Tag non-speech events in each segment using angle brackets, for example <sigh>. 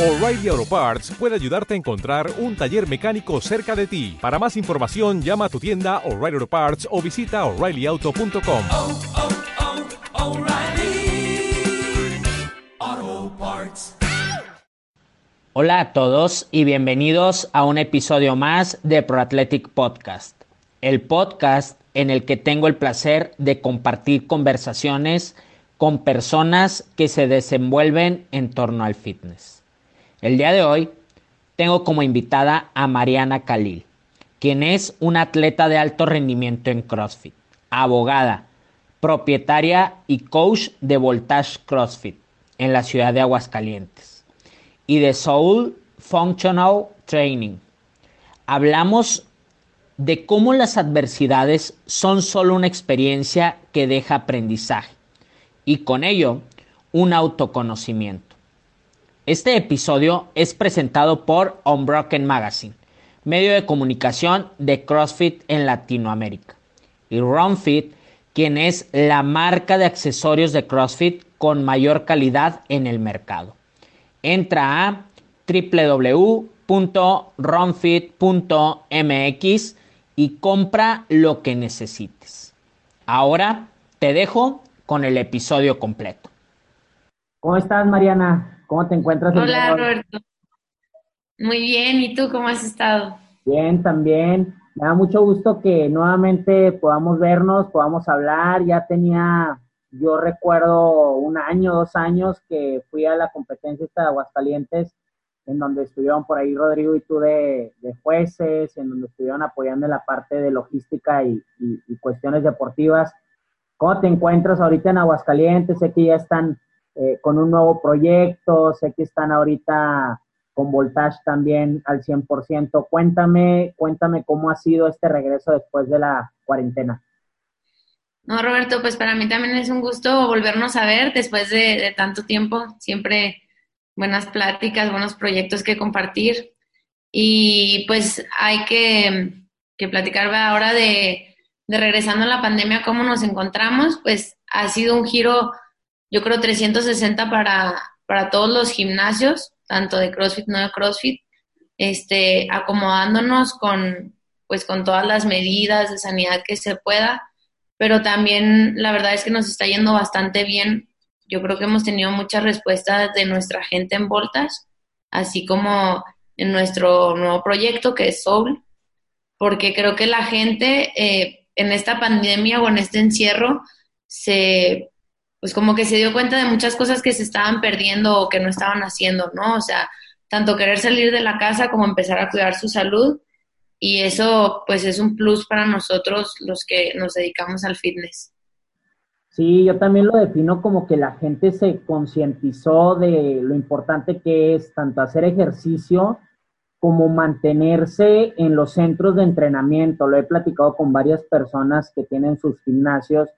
O'Reilly Auto Parts puede ayudarte a encontrar un taller mecánico cerca de ti. Para más información, llama a tu tienda O'Reilly Auto Parts o visita oreillyauto.com. oh, oh, O'Reilly Auto Parts. Hola a todos y bienvenidos a un episodio más de Pro Athletic Podcast, el podcast en el que tengo el placer de compartir conversaciones con personas que se desenvuelven en torno al fitness. El día de hoy tengo como invitada a Mariana Khalil, quien es una atleta de alto rendimiento en CrossFit, abogada, propietaria y coach de Voltage CrossFit en la ciudad de Aguascalientes y de Soul Functional Training. Hablamos de cómo las adversidades son solo una experiencia que deja aprendizaje y con ello un autoconocimiento. Este episodio es presentado por Unbroken Magazine, medio de comunicación de CrossFit en Latinoamérica, y RunFit, quien es la marca de accesorios de CrossFit con mayor calidad en el mercado. Entra a www.runfit.mx y compra lo que necesites. Ahora te dejo con el episodio completo. ¿Cómo estás, Mariana? ¿Cómo te encuentras? Hola? Roberto. Muy bien, ¿y tú cómo has estado? Bien, también. Me da mucho gusto que nuevamente podamos vernos, podamos hablar. Ya tenía, yo recuerdo un año, dos años que fui a la competencia esta de Aguascalientes, en donde estuvieron por ahí Rodrigo y tú de, de jueces, en donde estuvieron apoyando en la parte de logística y, y- y cuestiones deportivas. ¿Cómo te encuentras ahorita en Aguascalientes? Sé que ya están eh, con un nuevo proyecto, sé que están ahorita con Voltage también al 100%. Cuéntame, cuéntame cómo ha sido este regreso después de la cuarentena. No, Roberto, pues para mí también es un gusto volvernos a ver después de, tanto tiempo. Siempre buenas pláticas, buenos proyectos que compartir. Y pues hay que, que platicar ahora de, de regresando a la pandemia, cómo nos encontramos. Pues ha sido un giro, yo creo, 360 para, para todos los gimnasios, tanto de CrossFit, no de CrossFit, este, acomodándonos con, pues, con todas las medidas de sanidad que se pueda pero también la verdad es que nos está yendo bastante bien. Yo creo que hemos tenido muchas respuestas de nuestra gente en Voltas, así como en nuestro nuevo proyecto que es Soul, porque creo que la gente eh, en esta pandemia o en este encierro se, pues como que se dio cuenta de muchas cosas que se estaban perdiendo o que no estaban haciendo, ¿no? O sea, tanto querer salir de la casa como empezar a cuidar su salud y eso pues es un plus para nosotros los que nos dedicamos al fitness. Sí, yo también lo defino como que la gente se concientizó de lo importante que es tanto hacer ejercicio como mantenerse en los centros de entrenamiento. Lo he platicado con varias personas que tienen sus gimnasios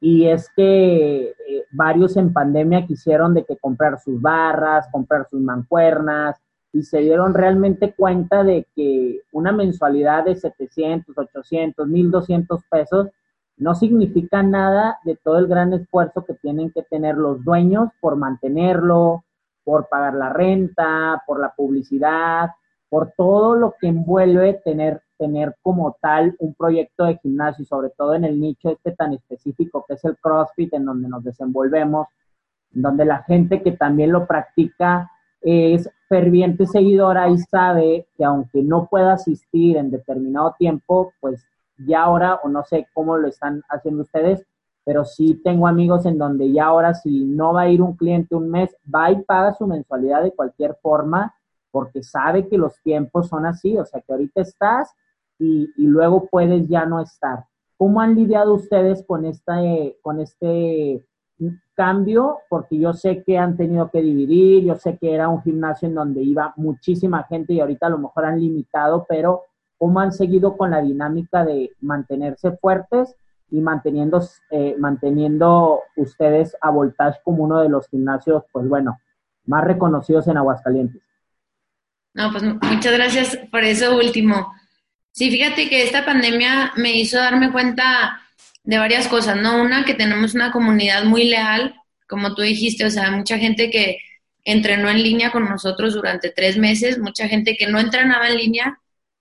y es que eh, varios en pandemia quisieron de que comprar sus barras, comprar sus mancuernas y se dieron realmente cuenta de que una mensualidad de 700, 800, 1200 pesos no significa nada de todo el gran esfuerzo que tienen que tener los dueños por mantenerlo, por pagar la renta, por la publicidad, por todo lo que envuelve tener, tener como tal un proyecto de gimnasio, y sobre todo en el nicho este tan específico que es el CrossFit, en donde nos desenvolvemos, en donde la gente que también lo practica es ferviente seguidora y sabe que aunque no pueda asistir en determinado tiempo, pues ya ahora, o no sé cómo lo están haciendo ustedes, pero sí tengo amigos en donde ya ahora si no va a ir un cliente un mes, va y paga su mensualidad de cualquier forma porque sabe que los tiempos son así, o sea que ahorita estás y, y luego puedes ya no estar. ¿Cómo han lidiado ustedes con, esta, con este cambio? Porque yo sé que han tenido que dividir, yo sé que era un gimnasio en donde iba muchísima gente y ahorita a lo mejor han limitado, pero ¿cómo han seguido con la dinámica de mantenerse fuertes y manteniendo, eh, manteniendo ustedes a Voltage como uno de los gimnasios, pues bueno, más reconocidos en Aguascalientes? No, pues muchas gracias por eso último. Sí, fíjate que esta pandemia me hizo darme cuenta de varias cosas, ¿no? Una, que tenemos una comunidad muy leal, como tú dijiste, o sea, mucha gente que, entrenó en línea con nosotros durante tres meses, mucha gente que no entrenaba en línea,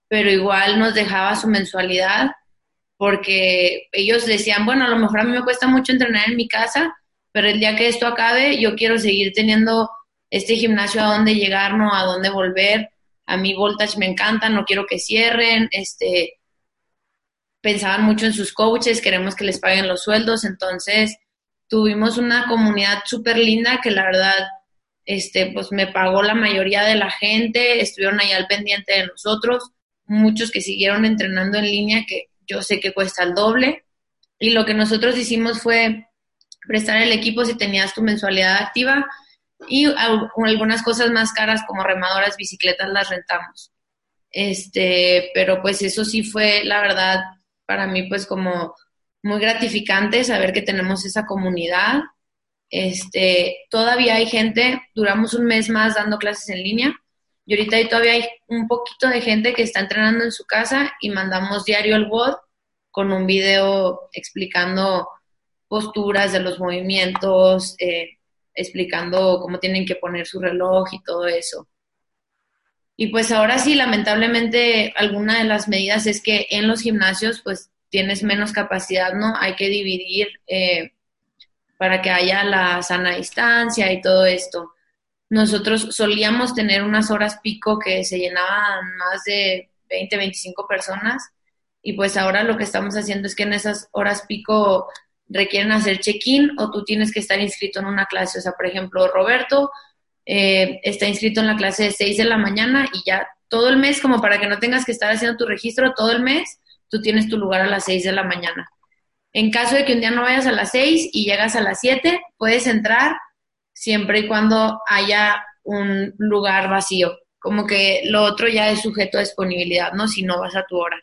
pero igual nos dejaba su mensualidad porque ellos decían, bueno, a lo mejor a mí me cuesta mucho entrenar en mi casa, pero el día que esto acabe, yo quiero seguir teniendo este gimnasio a dónde llegar, no a dónde volver. A mí Voltage me encanta, no quiero que cierren, este pensaban mucho en sus coaches, queremos que les paguen los sueldos, entonces tuvimos una comunidad súper linda que la verdad este pues me pagó la mayoría de la gente, estuvieron ahí al pendiente de nosotros, muchos que siguieron entrenando en línea que yo sé que cuesta el doble. Y lo que nosotros hicimos fue prestar el equipo si tenías tu mensualidad activa y algunas cosas más caras como remadoras, bicicletas las rentamos. Este, pero pues eso sí fue, la verdad, para mí pues como muy gratificante saber que tenemos esa comunidad. Este, todavía hay gente, duramos un mes más dando clases en línea y ahorita todavía hay un poquito de gente que está entrenando en su casa y mandamos diario el WOD con un video explicando posturas de los movimientos, eh, explicando cómo tienen que poner su reloj y todo eso. Y pues ahora sí, lamentablemente, alguna de las medidas es que en los gimnasios pues tienes menos capacidad, ¿no? Hay que dividir eh, para que haya la sana distancia y todo esto nosotros solíamos tener unas horas pico que se llenaban más de 20, 25 personas y pues ahora lo que estamos haciendo es que en esas horas pico requieren hacer check-in o tú tienes que estar inscrito en una clase. O sea, por ejemplo, Roberto eh, está inscrito en la clase de 6 de la mañana y ya todo el mes, como para que no tengas que estar haciendo tu registro todo el mes, tú tienes tu lugar a las 6 de la mañana. En caso de que un día no vayas a las 6 y llegas a las 7, puedes entrar siempre y cuando haya un lugar vacío. Como que lo otro ya es sujeto a disponibilidad, ¿no? Si no vas a tu hora.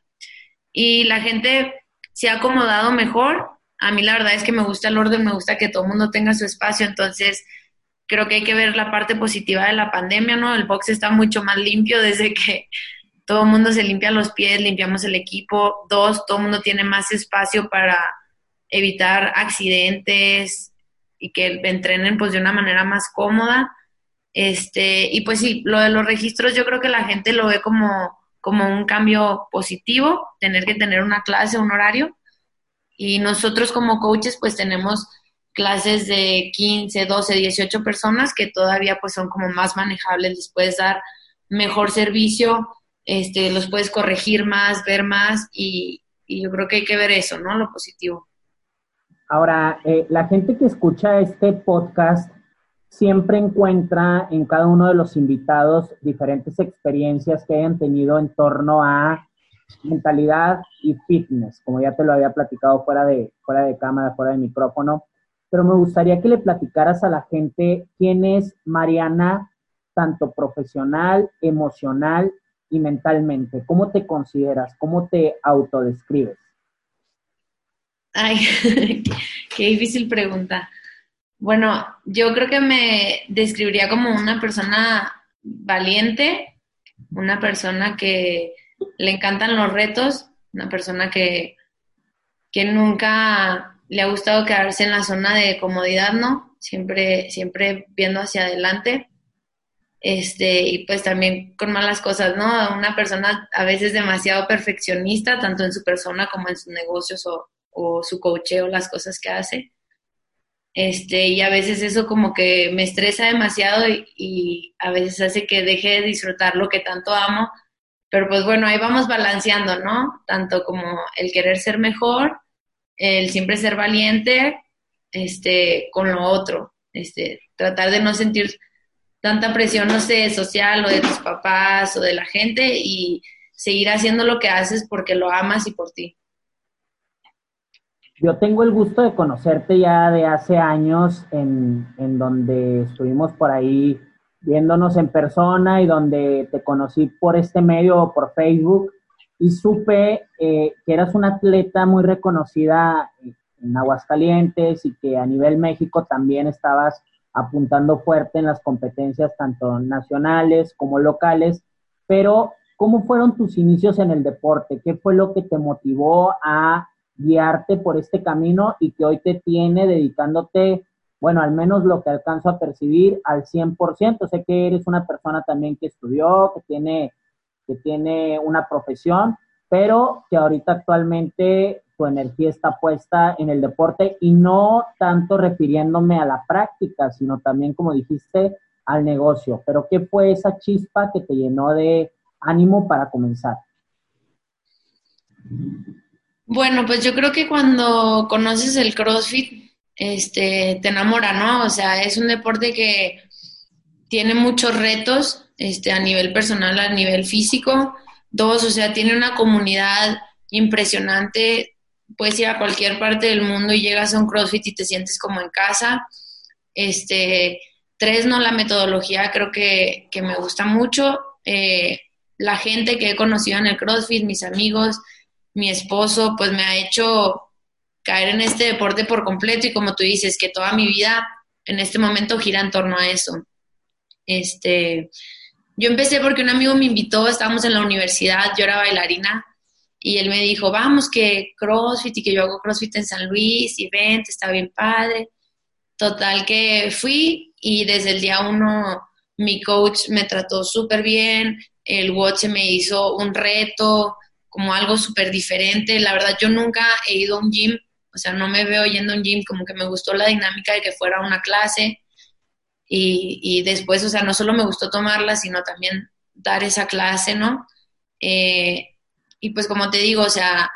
Y la gente se ha acomodado mejor. A mí la verdad es que me gusta el orden, me gusta que todo el mundo tenga su espacio, entonces creo que hay que ver la parte positiva de la pandemia, ¿no? El box está mucho más limpio desde que <laughs> todo el mundo se limpia los pies, limpiamos el equipo. Dos, todo el mundo tiene más espacio para evitar accidentes, y que entrenen pues de una manera más cómoda. Este, y pues sí, lo de los registros yo creo que la gente lo ve como, como un cambio positivo, tener que tener una clase, un horario. Y nosotros como coaches pues tenemos clases de 15, 12, 18 personas que todavía pues son como más manejables, les puedes dar mejor servicio, este, los puedes corregir más, ver más y, yo creo que hay que ver eso, ¿no? Lo positivo. Ahora, eh, la gente que escucha este podcast siempre encuentra en cada uno de los invitados diferentes experiencias que hayan tenido en torno a mentalidad y fitness, como ya te lo había platicado fuera de, fuera de cámara, fuera de micrófono. Pero me gustaría que le platicaras a la gente quién es Mariana, tanto profesional, emocional y mentalmente. ¿Cómo te consideras? ¿Cómo te autodescribes? Ay, <laughs> qué difícil pregunta. Bueno, yo creo que me describiría como una persona valiente, una persona que le encantan los retos, una persona que, que nunca le ha gustado quedarse en la zona de comodidad, ¿no? Siempre, siempre viendo hacia adelante. Este, y pues también con malas cosas, ¿no? Una persona a veces demasiado perfeccionista, tanto en su persona como en sus negocios o, o su cocheo, las cosas que hace. Este, y a veces eso como que me estresa demasiado y, a veces hace que deje de disfrutar lo que tanto amo. Pero pues bueno, ahí vamos balanceando, ¿no? Tanto como el querer ser mejor, el siempre ser valiente, este, con lo otro, este, tratar de no sentir tanta presión, no sé, social o de tus papás o de la gente y seguir haciendo lo que haces porque lo amas y por ti. Yo tengo el gusto de conocerte ya de hace años en, en, donde estuvimos por ahí viéndonos en persona y donde te conocí por este medio, por Facebook, y supe eh, que eras una atleta muy reconocida en Aguascalientes y que a nivel México también estabas apuntando fuerte en las competencias tanto nacionales como locales, pero ¿cómo fueron tus inicios en el deporte? ¿Qué fue lo que te motivó a guiarte por este camino y que hoy te tiene dedicándote bueno, al menos lo que alcanzo a percibir al 100%. Sé que eres una persona también que estudió, que tiene, que tiene una profesión, pero que ahorita actualmente tu energía está puesta en el deporte y no tanto refiriéndome a la práctica, sino también, como dijiste, al negocio. Pero ¿qué fue esa chispa que te llenó de ánimo para comenzar? Bueno, pues yo creo que cuando conoces el CrossFit, este, te enamora, ¿no? O sea, es un deporte que tiene muchos retos, este, a nivel personal, a nivel físico. Dos, o sea, tiene una comunidad impresionante. Puedes ir a cualquier parte del mundo y llegas a un CrossFit y te sientes como en casa. Este, tres, no, la metodología creo que, que me gusta mucho. Eh, la gente que he conocido en el CrossFit, mis amigos, mi esposo, pues me ha hecho caer en este deporte por completo y como tú dices, que toda mi vida en este momento gira en torno a eso. Este, yo empecé porque un amigo me invitó, estábamos en la universidad, yo era bailarina y él me dijo, vamos, que CrossFit y que yo hago CrossFit en San Luis y vente, está bien padre. Total que fui y desde el día uno mi coach me trató súper bien, el watch me hizo un reto, como algo súper diferente. La verdad, yo nunca he ido a un gym, o sea, no me veo yendo a un gym, como que me gustó la dinámica de que fuera una clase. Y, y después, o sea, no solo me gustó tomarla, sino también dar esa clase, ¿no? Eh, y pues como te digo, o sea,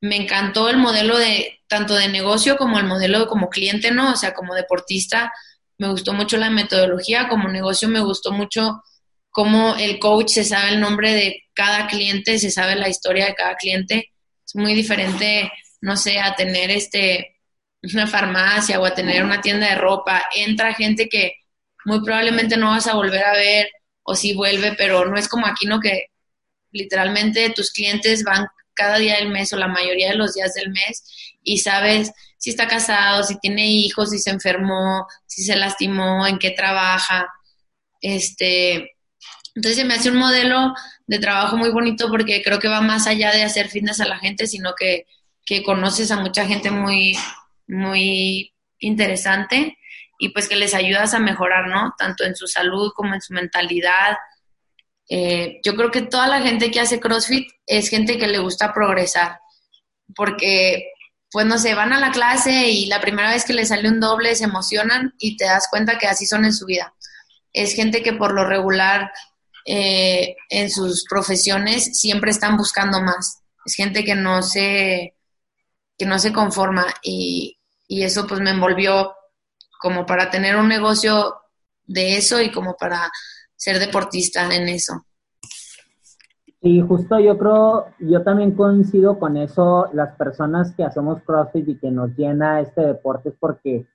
me encantó el modelo de tanto de negocio como el modelo como cliente, ¿no? O sea, como deportista, me gustó mucho la metodología, como negocio me gustó mucho cómo el coach se sabe el nombre de cada cliente, se sabe la historia de cada cliente. Es muy diferente, no sé, a tener este una farmacia o a tener una tienda de ropa. Entra gente que muy probablemente no vas a volver a ver o si vuelve, pero no es como aquí, ¿no? Que literalmente tus clientes van cada día del mes o la mayoría de los días del mes y sabes si está casado, si tiene hijos, si se enfermó, si se lastimó, en qué trabaja. Este, entonces se me hace un modelo de trabajo muy bonito porque creo que va más allá de hacer fitness a la gente, sino que, conoces a mucha gente muy, muy interesante y pues que les ayudas a mejorar, ¿no? Tanto en su salud como en su mentalidad. Eh, yo creo que toda la gente que hace CrossFit es gente que le gusta progresar, porque, pues no sé, van a la clase y la primera vez que les sale un doble se emocionan y te das cuenta que así son en su vida. Es gente que por lo regular eh, en sus profesiones siempre están buscando más. Es gente que no se, que no se conforma y, y eso pues me envolvió como para tener un negocio de eso y como para ser deportista en eso. Y justo yo creo, yo también coincido con eso, las personas que hacemos CrossFit y que nos llena este deporte es porque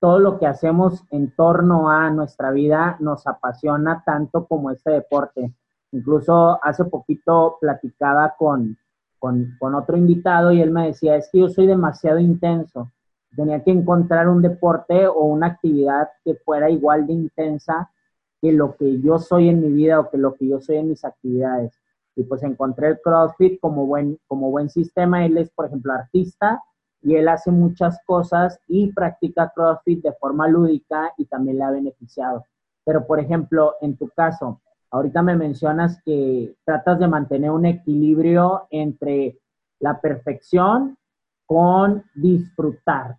todo lo que hacemos en torno a nuestra vida nos apasiona tanto como este deporte. Incluso hace poquito platicaba con, con, otro invitado y él me decía, es que yo soy demasiado intenso. Tenía que encontrar un deporte o una actividad que fuera igual de intensa que lo que yo soy en mi vida o que lo que yo soy en mis actividades. Y pues encontré el CrossFit como buen, como buen sistema. Él es, por ejemplo, artista y él hace muchas cosas y practica CrossFit de forma lúdica y también le ha beneficiado. Pero, por ejemplo, en tu caso, ahorita me mencionas que tratas de mantener un equilibrio entre la perfección con disfrutar.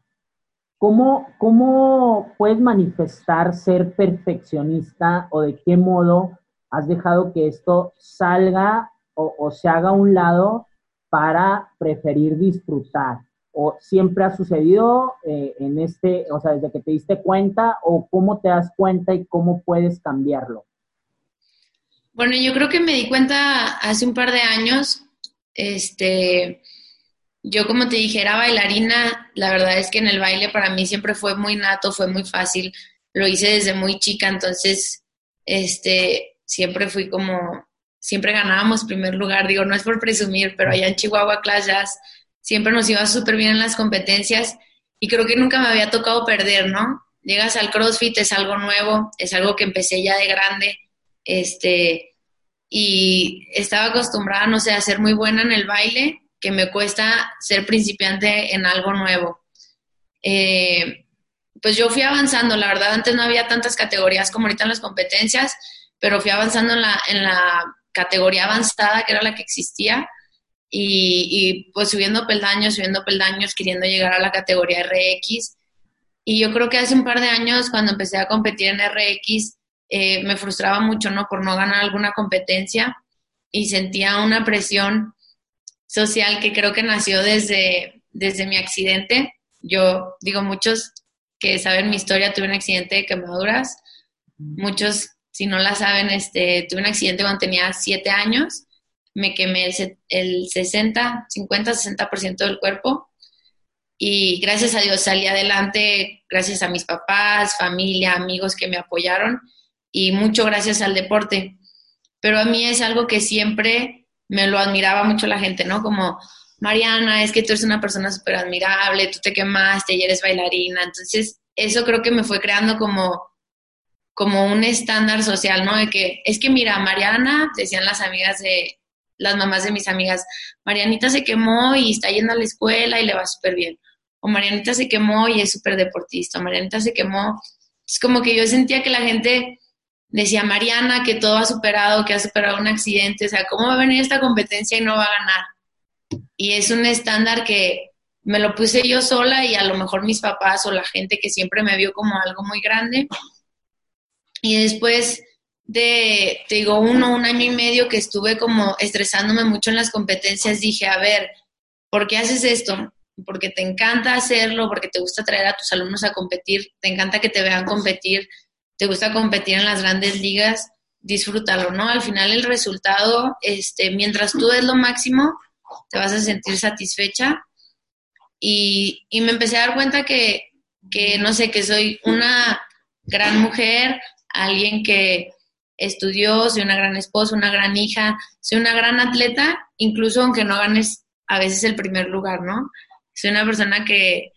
¿Cómo, cómo puedes manifestar ser perfeccionista o de qué modo has dejado que esto salga o, se haga a un lado para preferir disfrutar? o siempre ha sucedido eh, en este, o sea, desde que te diste cuenta o cómo te das cuenta y cómo puedes cambiarlo? Bueno, yo creo que me di cuenta hace un par de años, este, yo como te dije, era bailarina, la verdad es que en el baile para mí siempre fue muy nato, fue muy fácil, lo hice desde muy chica, entonces, este, siempre fui como, siempre ganábamos primer lugar, digo, no es por presumir, pero allá en Chihuahua Class siempre nos iba súper bien en las competencias y creo que nunca me había tocado perder, ¿no? Llegas al CrossFit, es algo nuevo, es algo que empecé ya de grande, este, y estaba acostumbrada, no sé, a ser muy buena en el baile, que me cuesta ser principiante en algo nuevo. Eh, pues yo fui avanzando, la verdad antes no había tantas categorías como ahorita en las competencias, pero fui avanzando en la, en la categoría avanzada, que era la que existía, y, y pues subiendo peldaños, subiendo peldaños, queriendo llegar a la categoría RX. Y yo creo que hace un par de años, cuando empecé a competir en RX, eh, me frustraba mucho, ¿no? Por no ganar alguna competencia y sentía una presión social que creo que nació desde, desde mi accidente. Yo digo, muchos que saben mi historia, tuve un accidente de quemaduras. Muchos, si no la saben, este, tuve un accidente cuando tenía siete años. Me quemé el, el 60, 50, 60% del cuerpo. Y gracias a Dios salí adelante, gracias a mis papás, familia, amigos que me apoyaron y mucho gracias al deporte. Pero a mí es algo que siempre me lo admiraba mucho la gente, ¿no? Como, Mariana, es que tú eres una persona súper admirable, tú te quemaste y eres bailarina. Entonces, eso creo que me fue creando como, como un estándar social, ¿no? De que, es que mira, Mariana, decían las amigas de, las mamás de mis amigas, Marianita se quemó y está yendo a la escuela y le va súper bien. O Marianita se quemó y es súper deportista. Marianita se quemó. Es como que yo sentía que la gente decía Mariana que todo ha superado, que ha superado un accidente, o sea, ¿cómo va a venir esta competencia y no va a ganar? Y es un estándar que me lo puse yo sola y a lo mejor mis papás o la gente que siempre me vio como algo muy grande. Y después de, te digo, uno, un año y medio que estuve como estresándome mucho en las competencias, dije, a ver, ¿por qué haces esto? Porque te encanta hacerlo, porque te gusta traer a tus alumnos a competir, te encanta que te vean competir, te gusta competir en las grandes ligas, disfrútalo, ¿no? Al final el resultado, este, mientras tú des lo máximo, te vas a sentir satisfecha. Y, y me empecé a dar cuenta que, que, no sé, que soy una gran mujer, alguien que estudió, soy una gran esposa, una gran hija, soy una gran atleta, incluso aunque no ganes a veces el primer lugar, ¿no? Soy una persona que,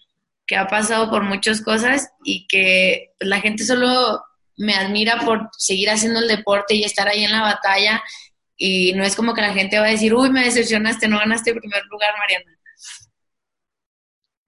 que ha pasado por muchas cosas y que la gente solo me admira por seguir haciendo el deporte y estar ahí en la batalla y no es como que la gente va a decir, uy, me decepcionaste, no ganaste el primer lugar, Mariana.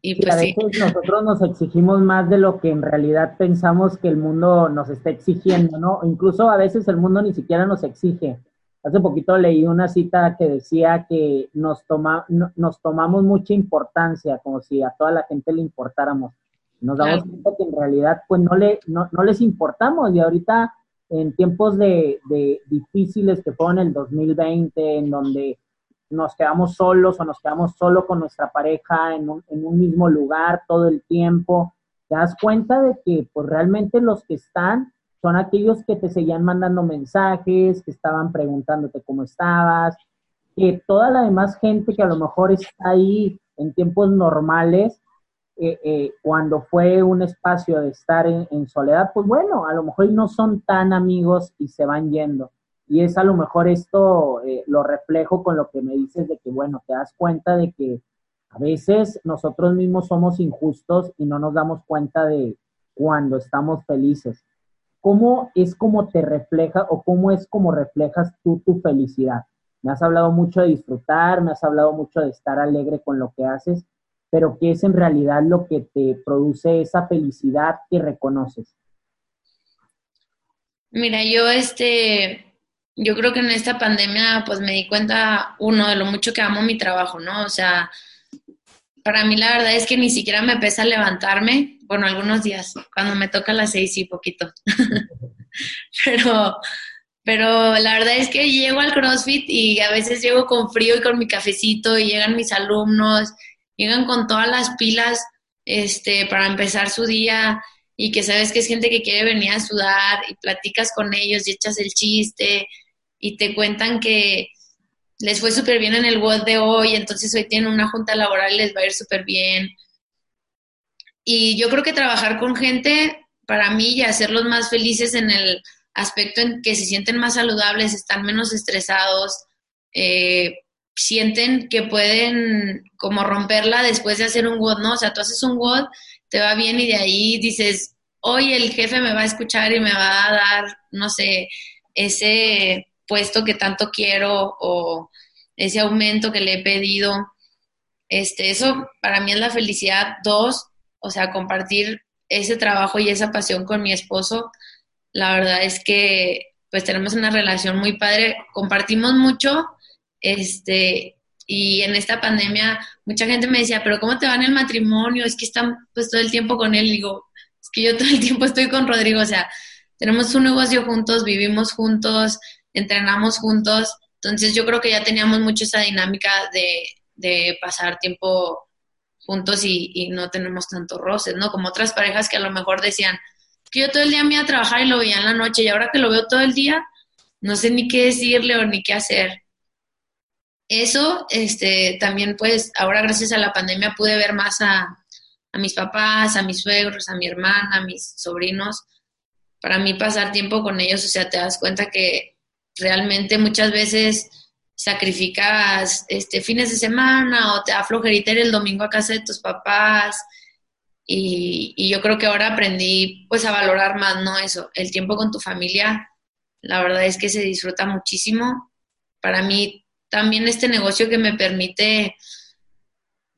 Y pues a veces nosotros nos exigimos más de lo que en realidad pensamos que el mundo nos está exigiendo, ¿no? Incluso a veces el mundo ni siquiera nos exige. Hace poquito leí una cita que decía que nos, toma, nos tomamos mucha importancia, como si a toda la gente le importáramos. Nos damos cuenta que en realidad pues no, le, no, no les importamos. Y ahorita en tiempos de, de, difíciles que fueron el 2020, en donde nos quedamos solos o nos quedamos solo con nuestra pareja en un, en un mismo lugar todo el tiempo, te das cuenta de que pues realmente los que están son aquellos que te seguían mandando mensajes, que estaban preguntándote cómo estabas, que toda la demás gente que a lo mejor está ahí en tiempos normales, eh, eh, cuando fue un espacio de estar en, soledad, pues bueno, a lo mejor no son tan amigos y se van yendo. Y es a lo mejor esto eh, lo reflejo con lo que me dices de que, bueno, te das cuenta de que a veces nosotros mismos somos injustos y no nos damos cuenta de cuando estamos felices. ¿Cómo es como te refleja o cómo es como reflejas tú tu felicidad? Me has hablado mucho de disfrutar, me has hablado mucho de estar alegre con lo que haces, pero ¿qué es en realidad lo que te produce esa felicidad que reconoces? Mira, yo este, yo creo que en esta pandemia pues me di cuenta, uno, de lo mucho que amo mi trabajo, ¿no? O sea, para mí la verdad es que ni siquiera me pesa levantarme, bueno, algunos días, cuando me toca las seis y poquito. <laughs> pero, pero la verdad es que llego al CrossFit y a veces llego con frío y con mi cafecito y llegan mis alumnos llegan con todas las pilas este, para empezar su día y que sabes que es gente que quiere venir a sudar y platicas con ellos y echas el chiste y te cuentan que les fue súper bien en el WOD de hoy, entonces hoy tienen una junta laboral y les va a ir súper bien. Y yo creo que trabajar con gente, para mí, y hacerlos más felices en el aspecto en que se sienten más saludables, están menos estresados, eh, sienten que pueden como romperla después de hacer un WOD, ¿no? O sea, tú haces un WOD, te va bien y de ahí dices, hoy el jefe me va a escuchar y me va a dar, no sé, ese puesto que tanto quiero o ese aumento que le he pedido. Este, eso para mí es la felicidad. Dos, o sea, compartir ese trabajo y esa pasión con mi esposo. La verdad es que pues tenemos una relación muy padre, compartimos mucho, este, y en esta pandemia mucha gente me decía, pero ¿cómo te va en el matrimonio? Es que están pues todo el tiempo con él. Digo, es que yo todo el tiempo estoy con Rodrigo, o sea, tenemos un negocio juntos, vivimos juntos, entrenamos juntos, entonces yo creo que ya teníamos mucho esa dinámica de, de pasar tiempo juntos y, y, no tenemos tantos roces, ¿no? Como otras parejas que a lo mejor decían, que yo todo el día me iba a trabajar y lo veía en la noche y ahora que lo veo todo el día, no sé ni qué decirle o ni qué hacer. Eso, este, también pues ahora gracias a la pandemia pude ver más a, mis papás, a mis suegros, a mi hermana, a mis sobrinos. Para mí pasar tiempo con ellos, o sea, te das cuenta que realmente muchas veces sacrificas este fines de semana o te da el domingo a casa de tus papás y, y, yo creo que ahora aprendí pues a valorar más, ¿no? Eso, el tiempo con tu familia, la verdad es que se disfruta muchísimo. Para mí también este negocio que me permite,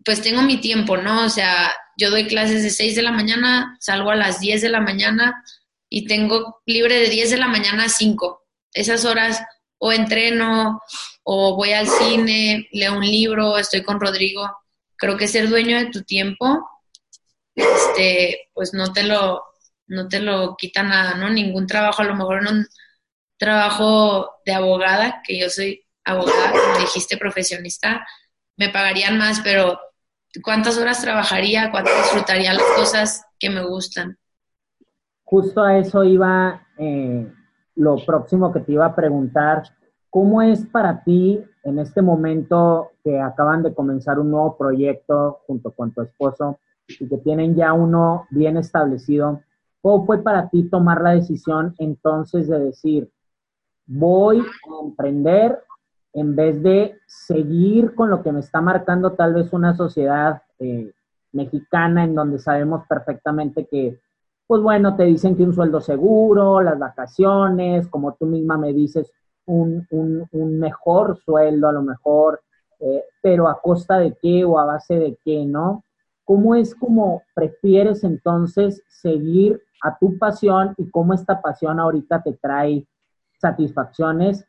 pues tengo mi tiempo, ¿no? O sea, yo doy clases de 6 de la mañana, salgo a las 10 de la mañana y tengo libre de 10 de la mañana a 5. Esas horas o entreno o voy al cine, leo un libro, estoy con Rodrigo. Creo que ser dueño de tu tiempo este, pues no te lo, no te lo quita nada, ¿no? Ningún trabajo, a lo mejor en un trabajo de abogada, que yo soy abogada, como dijiste, profesionista, me pagarían más, pero ¿cuántas horas trabajaría? ¿Cuánto disfrutaría las cosas que me gustan? Justo a eso iba eh, lo próximo que te iba a preguntar. ¿Cómo es para ti en este momento que acaban de comenzar un nuevo proyecto junto con tu esposo? y que tienen ya uno bien establecido, ¿cómo fue para ti tomar la decisión entonces de decir, voy a emprender en vez de seguir con lo que me está marcando tal vez una sociedad eh, mexicana en donde sabemos perfectamente que, pues bueno, te dicen que un sueldo seguro, las vacaciones, como tú misma me dices, un, mejor sueldo a lo mejor, eh, pero a costa de qué o a base de qué, ¿no? ¿Cómo es como prefieres entonces seguir a tu pasión y cómo esta pasión ahorita te trae satisfacciones?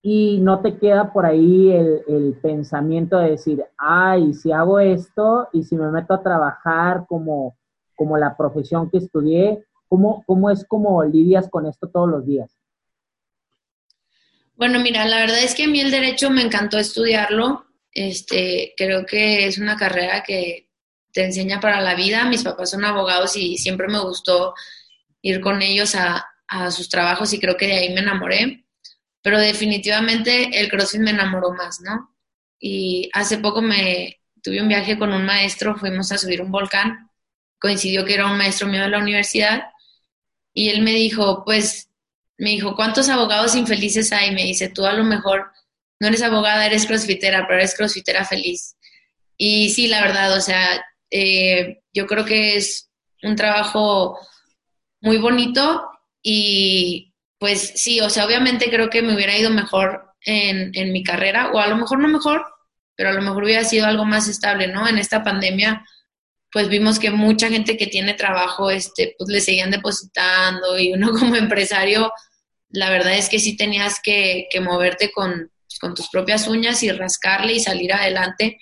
Y no te queda por ahí el, el pensamiento de decir, ay, si hago esto y si me meto a trabajar como, como la profesión que estudié, ¿cómo, ¿cómo es como lidias con esto todos los días? Bueno, mira, la verdad es que a mí el derecho me encantó estudiarlo. Este, creo que es una carrera que, te enseña para la vida. Mis papás son abogados y siempre me gustó ir con ellos a, a sus trabajos y creo que de ahí me enamoré. Pero definitivamente el CrossFit me enamoró más, ¿no? Y hace poco me tuve un viaje con un maestro, fuimos a subir un volcán, coincidió que era un maestro mío de la universidad y él me dijo, pues, me dijo, ¿cuántos abogados infelices hay? Me dice, tú a lo mejor no eres abogada, eres crossfitera, pero eres crossfitera feliz. Y sí, la verdad, o sea, eh, yo creo que es un trabajo muy bonito y pues sí, o sea, obviamente creo que me hubiera ido mejor en, en mi carrera, o a lo mejor no mejor, pero a lo mejor hubiera sido algo más estable, ¿no? En esta pandemia, pues vimos que mucha gente que tiene trabajo, este, pues le seguían depositando y uno <laughs> como empresario, la verdad es que sí tenías que, moverte con, con tus propias uñas y rascarle y salir adelante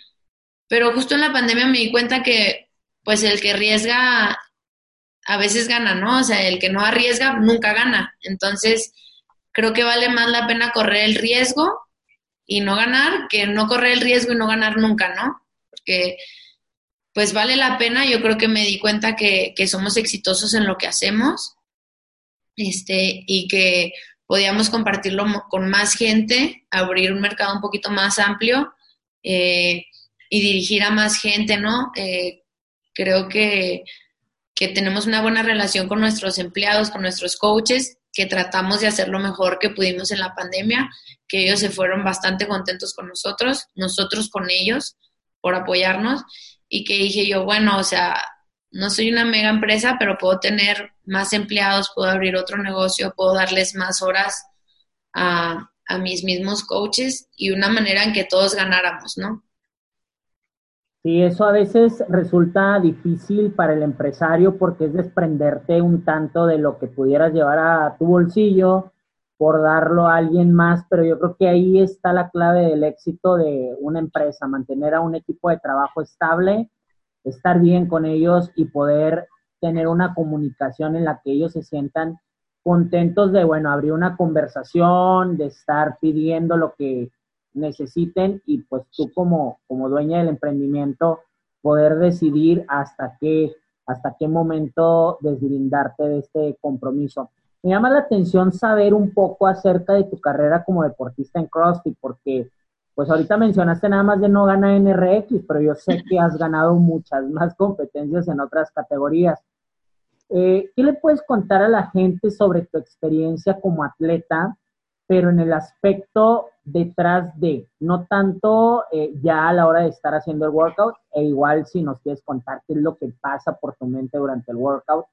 pero justo en la pandemia me di cuenta que, pues, el que arriesga a veces gana, ¿no? O sea, el que no arriesga nunca gana. Entonces, creo que vale más la pena correr el riesgo y no ganar que no correr el riesgo y no ganar nunca, ¿no? Porque, pues, vale la pena. Yo creo que me di cuenta que, que somos exitosos en lo que hacemos este, y que podíamos compartirlo con más gente, abrir un mercado un poquito más amplio. Eh, y dirigir a más gente, ¿no? Eh, creo que, que tenemos una buena relación con nuestros empleados, con nuestros coaches, que tratamos de hacer lo mejor que pudimos en la pandemia, que ellos se fueron bastante contentos con nosotros, nosotros con ellos, por apoyarnos, y que dije yo, bueno, o sea, no soy una mega empresa, pero puedo tener más empleados, puedo abrir otro negocio, puedo darles más horas a, a mis mismos coaches y una manera en que todos ganáramos, ¿no? Sí, eso a veces resulta difícil para el empresario porque es desprenderte un tanto de lo que pudieras llevar a tu bolsillo por darlo a alguien más, pero yo creo que ahí está la clave del éxito de una empresa, mantener a un equipo de trabajo estable, estar bien con ellos y poder tener una comunicación en la que ellos se sientan contentos de, bueno, abrir una conversación, de estar pidiendo lo que necesiten y pues tú como, como dueña del emprendimiento poder decidir hasta qué, hasta qué momento deslindarte de este compromiso. Me llama la atención saber un poco acerca de tu carrera como deportista en CrossFit, porque pues ahorita mencionaste nada más de no ganar NRX, pero yo sé que has ganado muchas más competencias en otras categorías. Eh, ¿Qué le puedes contar a la gente sobre tu experiencia como atleta, pero en el aspecto detrás de, no tanto eh, ya a la hora de estar haciendo el workout, e igual si nos quieres contar qué es lo que pasa por tu mente durante el workout,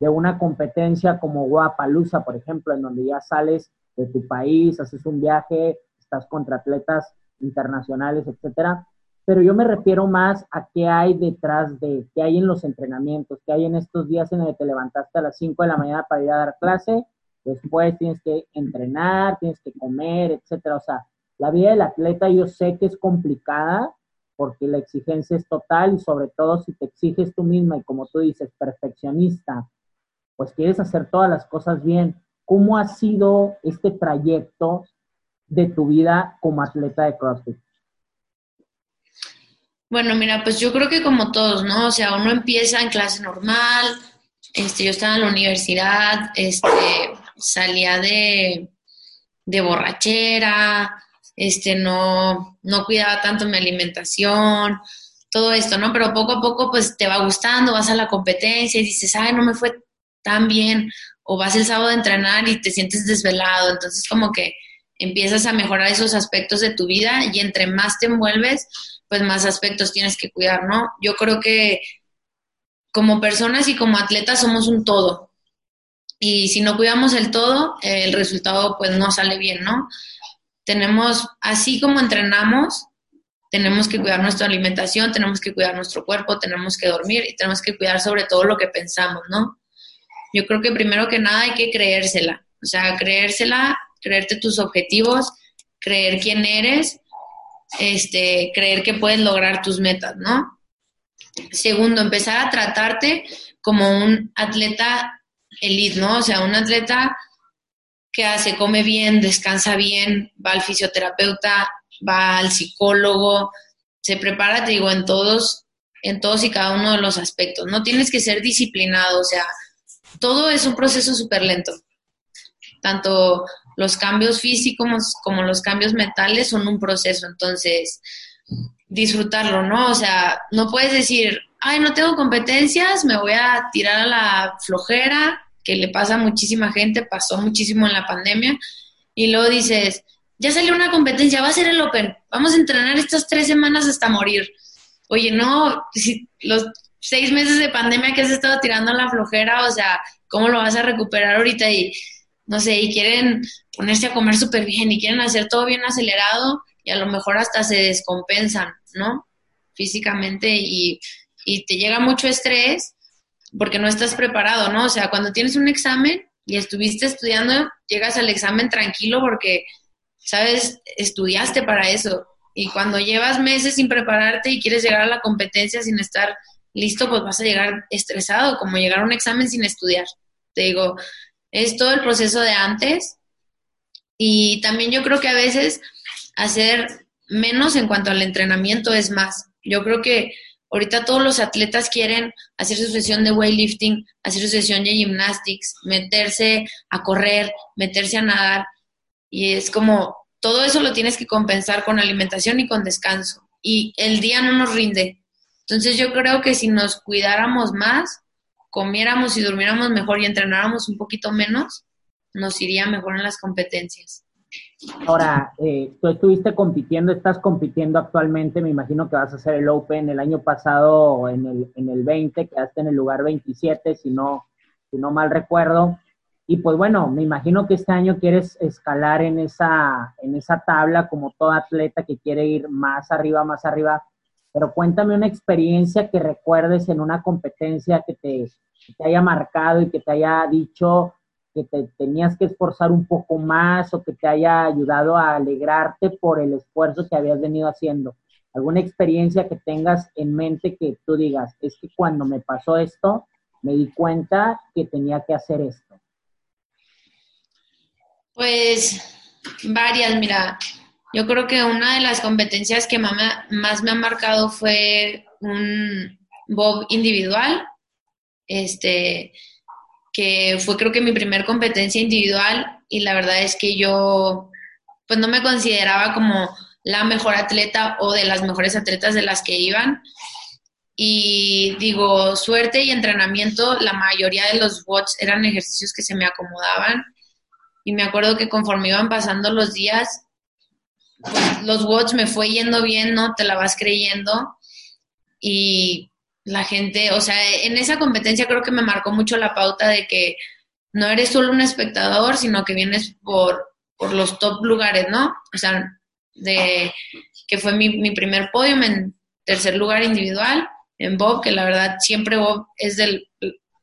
de una competencia como Guapalusa, por ejemplo, en donde ya sales de tu país, haces un viaje, estás contra atletas internacionales, etcétera. Pero yo me refiero más a qué hay detrás de, qué hay en los entrenamientos, qué hay en estos días en los que te levantaste a las 5 de la mañana para ir a dar clase después tienes que entrenar, tienes que comer, etcétera. O sea, la vida del atleta yo sé que es complicada porque la exigencia es total y sobre todo si te exiges tú misma y como tú dices, perfeccionista, pues quieres hacer todas las cosas bien. ¿Cómo ha sido este trayecto de tu vida como atleta de CrossFit? Bueno, mira, pues yo creo que como todos, ¿no? O sea, uno empieza en clase normal, este, yo estaba en la universidad, este, salía de, de borrachera, este, no, no cuidaba tanto mi alimentación, todo esto, ¿no? Pero poco a poco, pues te va gustando, vas a la competencia y dices, ay, no me fue tan bien, o vas el sábado a entrenar y te sientes desvelado, entonces como que empiezas a mejorar esos aspectos de tu vida y entre más te envuelves, pues más aspectos tienes que cuidar, ¿no? Yo creo que como personas y como atletas somos un todo, y si no cuidamos el todo, el resultado pues no sale bien, ¿no? Tenemos, así como entrenamos, tenemos que cuidar nuestra alimentación, tenemos que cuidar nuestro cuerpo, tenemos que dormir y tenemos que cuidar sobre todo lo que pensamos, ¿no? Yo creo que primero que nada hay que creérsela, o sea, creérsela, creerte tus objetivos, creer quién eres, este, creer que puedes lograr tus metas, ¿no? Segundo, empezar a tratarte como un atleta elite, ¿no? O sea, un atleta que hace, come bien, descansa bien, va al fisioterapeuta, va al psicólogo, se prepara, te digo, en todos, en todos y cada uno de los aspectos. No tienes que ser disciplinado, o sea, todo es un proceso súper lento. Tanto los cambios físicos como los cambios mentales son un proceso, entonces disfrutarlo, ¿no? O sea, no puedes decir, ay, no tengo competencias, me voy a tirar a la flojera, que le pasa a muchísima gente, pasó muchísimo en la pandemia, y luego dices, ya salió una competencia, va a ser el Open, vamos a entrenar estas tres semanas hasta morir. Oye, no, si los seis meses de pandemia que has estado tirando la flojera, o sea, ¿cómo lo vas a recuperar ahorita? Y no sé, y quieren ponerse a comer súper bien y quieren hacer todo bien acelerado y a lo mejor hasta se descompensan, ¿no? Físicamente y, y te llega mucho estrés porque no estás preparado, ¿no? O sea, cuando tienes un examen y estuviste estudiando, llegas al examen tranquilo porque, sabes, estudiaste para eso. Y cuando llevas meses sin prepararte y quieres llegar a la competencia sin estar listo, pues vas a llegar estresado, como llegar a un examen sin estudiar. Te digo, es todo el proceso de antes. Y también yo creo que a veces hacer menos en cuanto al entrenamiento es más. Yo creo que Ahorita todos los atletas quieren hacer su sesión de weightlifting, hacer su sesión de gymnastics, meterse a correr, meterse a nadar. Y es como, todo eso lo tienes que compensar con alimentación y con descanso. Y el día no nos rinde. Entonces yo creo que si nos cuidáramos más, comiéramos y durmiéramos mejor y entrenáramos un poquito menos, nos iría mejor en las competencias. Ahora, eh, tú estuviste compitiendo, estás compitiendo actualmente, me imagino que vas a hacer el Open el año pasado en el, en el 20, quedaste en el lugar 27, si no, si no mal recuerdo. Y pues bueno, me imagino que este año quieres escalar en esa, en esa tabla como todo atleta que quiere ir más arriba, más arriba. pero cuéntame una experiencia que recuerdes en una competencia que te, que te haya marcado y que te haya dicho que te tenías que esforzar un poco más o que te haya ayudado a alegrarte por el esfuerzo que habías venido haciendo. ¿Alguna experiencia que tengas en mente que tú digas, es que cuando me pasó esto, me di cuenta que tenía que hacer esto? Pues varias, mira, yo creo que una de las competencias que más me, ha marcado fue un bob individual, este, que fue creo que mi primer competencia individual y la verdad es que yo pues no me consideraba como la mejor atleta o de las mejores atletas de las que iban. Y digo, suerte y entrenamiento, la mayoría de los bots eran ejercicios que se me acomodaban. Y me acuerdo que conforme iban pasando los días, pues, los watts me fue yendo bien, ¿no? Te la vas creyendo. Y la gente, o sea, en esa competencia creo que me marcó mucho la pauta de que no eres solo un espectador, sino que vienes por, por los top lugares, ¿no? O sea, de que fue mi, mi primer podio en tercer lugar individual en Bob, que la verdad siempre Bob es del,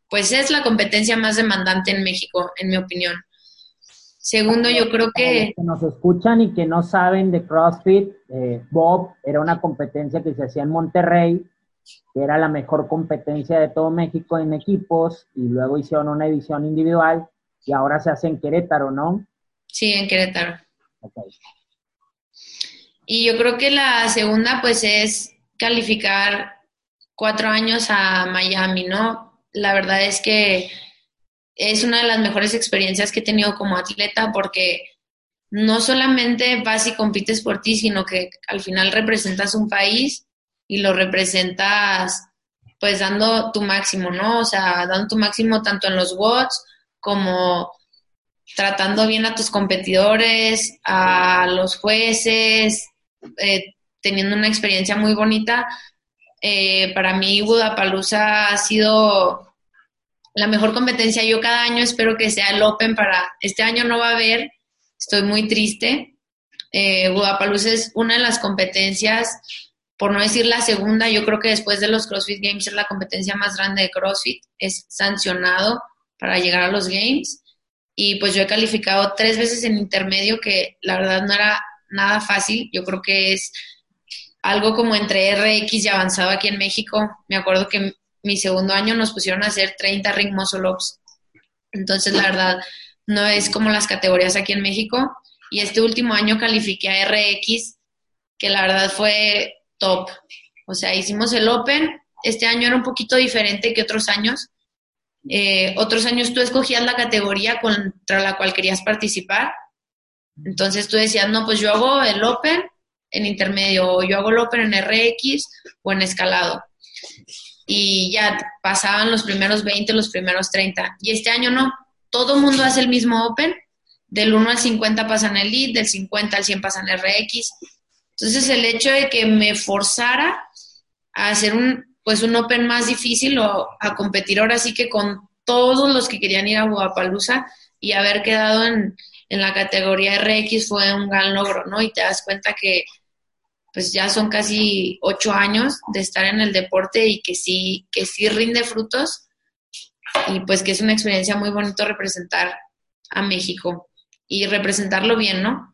pues es la competencia más demandante en México, en mi opinión. Segundo, yo creo que... que nos escuchan y que no saben de CrossFit, eh, Bob era una competencia que se hacía en Monterrey que era la mejor competencia de todo México en equipos, y luego hicieron una edición individual, y ahora se hace en Querétaro, ¿no? Sí, en Querétaro. Y yo creo que la segunda, pues, es calificar cuatro años a Miami, ¿no? La verdad es que es una de las mejores experiencias que he tenido como atleta porque no solamente vas y compites por ti, sino que al final representas un país y lo representas pues dando tu máximo, ¿no? O sea, dando tu máximo tanto en los watts como tratando bien a tus competidores, a los jueces, eh, teniendo una experiencia muy bonita. Eh, para mí Budapalooza ha sido la mejor competencia. Yo cada año espero que sea el Open para... Este año no va a haber, estoy muy triste. Eh, Budapalooza es una de las competencias por no decir la segunda, yo creo que después de los CrossFit Games es la competencia más grande de CrossFit, es sancionado para llegar a los Games. Y pues yo he calificado tres veces en intermedio que la verdad no era nada fácil, yo creo que es algo como entre RX y avanzado aquí en México, me acuerdo que mi segundo año nos pusieron a hacer 30 ring muscle ups, entonces la verdad no es como las categorías aquí en México. Y este último año califiqué a RX que la verdad fue top. O sea, hicimos el Open. Este año era un poquito diferente que otros años. Eh, otros años tú escogías la categoría contra la cual querías participar. Entonces tú decías, no, pues yo hago el Open en intermedio, o yo hago el Open en RX o en escalado. Y ya pasaban los primeros 20, los primeros 30. Y este año no, todo mundo hace el mismo Open. Del 1 al 50 pasan el lead, del 50 al 100 pasan RX. Entonces el hecho de que me forzara a hacer un, pues un Open más difícil o a competir ahora sí que con todos los que querían ir a Guadalajara y haber quedado en, en la categoría RX fue un gran logro, ¿no? Y te das cuenta que pues ya son casi ocho años de estar en el deporte y que sí, que sí rinde frutos y pues que es una experiencia muy bonito representar a México y representarlo bien, ¿no?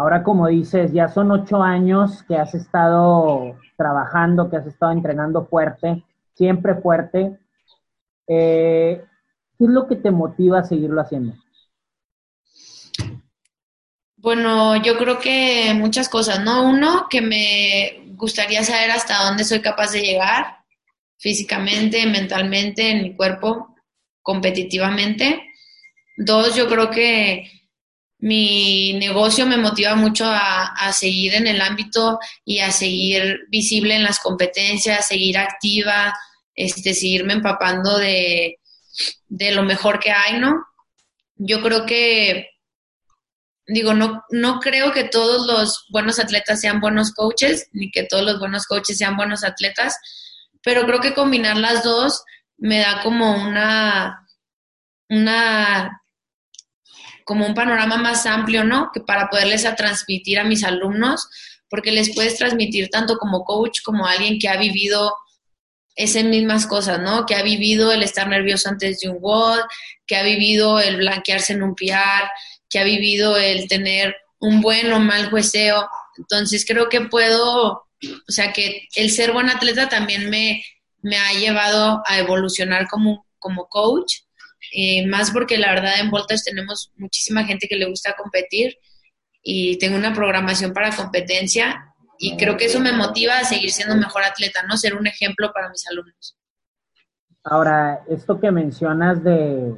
Ahora, como dices, ya son ocho años que has estado trabajando, que has estado entrenando fuerte, siempre fuerte. Eh, ¿Qué es lo que te motiva a seguirlo haciendo? Bueno, yo creo que muchas cosas, ¿no? Uno, que me gustaría saber hasta dónde soy capaz de llegar físicamente, mentalmente, en mi cuerpo, competitivamente. Dos, yo creo que mi negocio me motiva mucho a, seguir en el ámbito y a seguir visible en las competencias, seguir activa, este, seguirme empapando de, de lo mejor que hay, ¿no? Yo creo que, digo, no, no creo que todos los buenos atletas sean buenos coaches, ni que todos los buenos coaches sean buenos atletas, pero creo que combinar las dos me da como una, una como un panorama más amplio, ¿no? Que para poderles a transmitir a mis alumnos, porque les puedes transmitir tanto como coach como alguien que ha vivido esas mismas cosas, ¿no? Que ha vivido el estar nervioso antes de un WOD, que ha vivido el blanquearse en un PR, que ha vivido el tener un buen o mal jueceo. Entonces creo que puedo, o sea, que el ser buen atleta también me, me ha llevado a evolucionar como, como coach, eh, más porque la verdad en Voltas tenemos muchísima gente que le gusta competir y tengo una programación para competencia y creo que eso me motiva a seguir siendo mejor atleta, ¿no? Ser un ejemplo para mis alumnos. Ahora, esto que mencionas de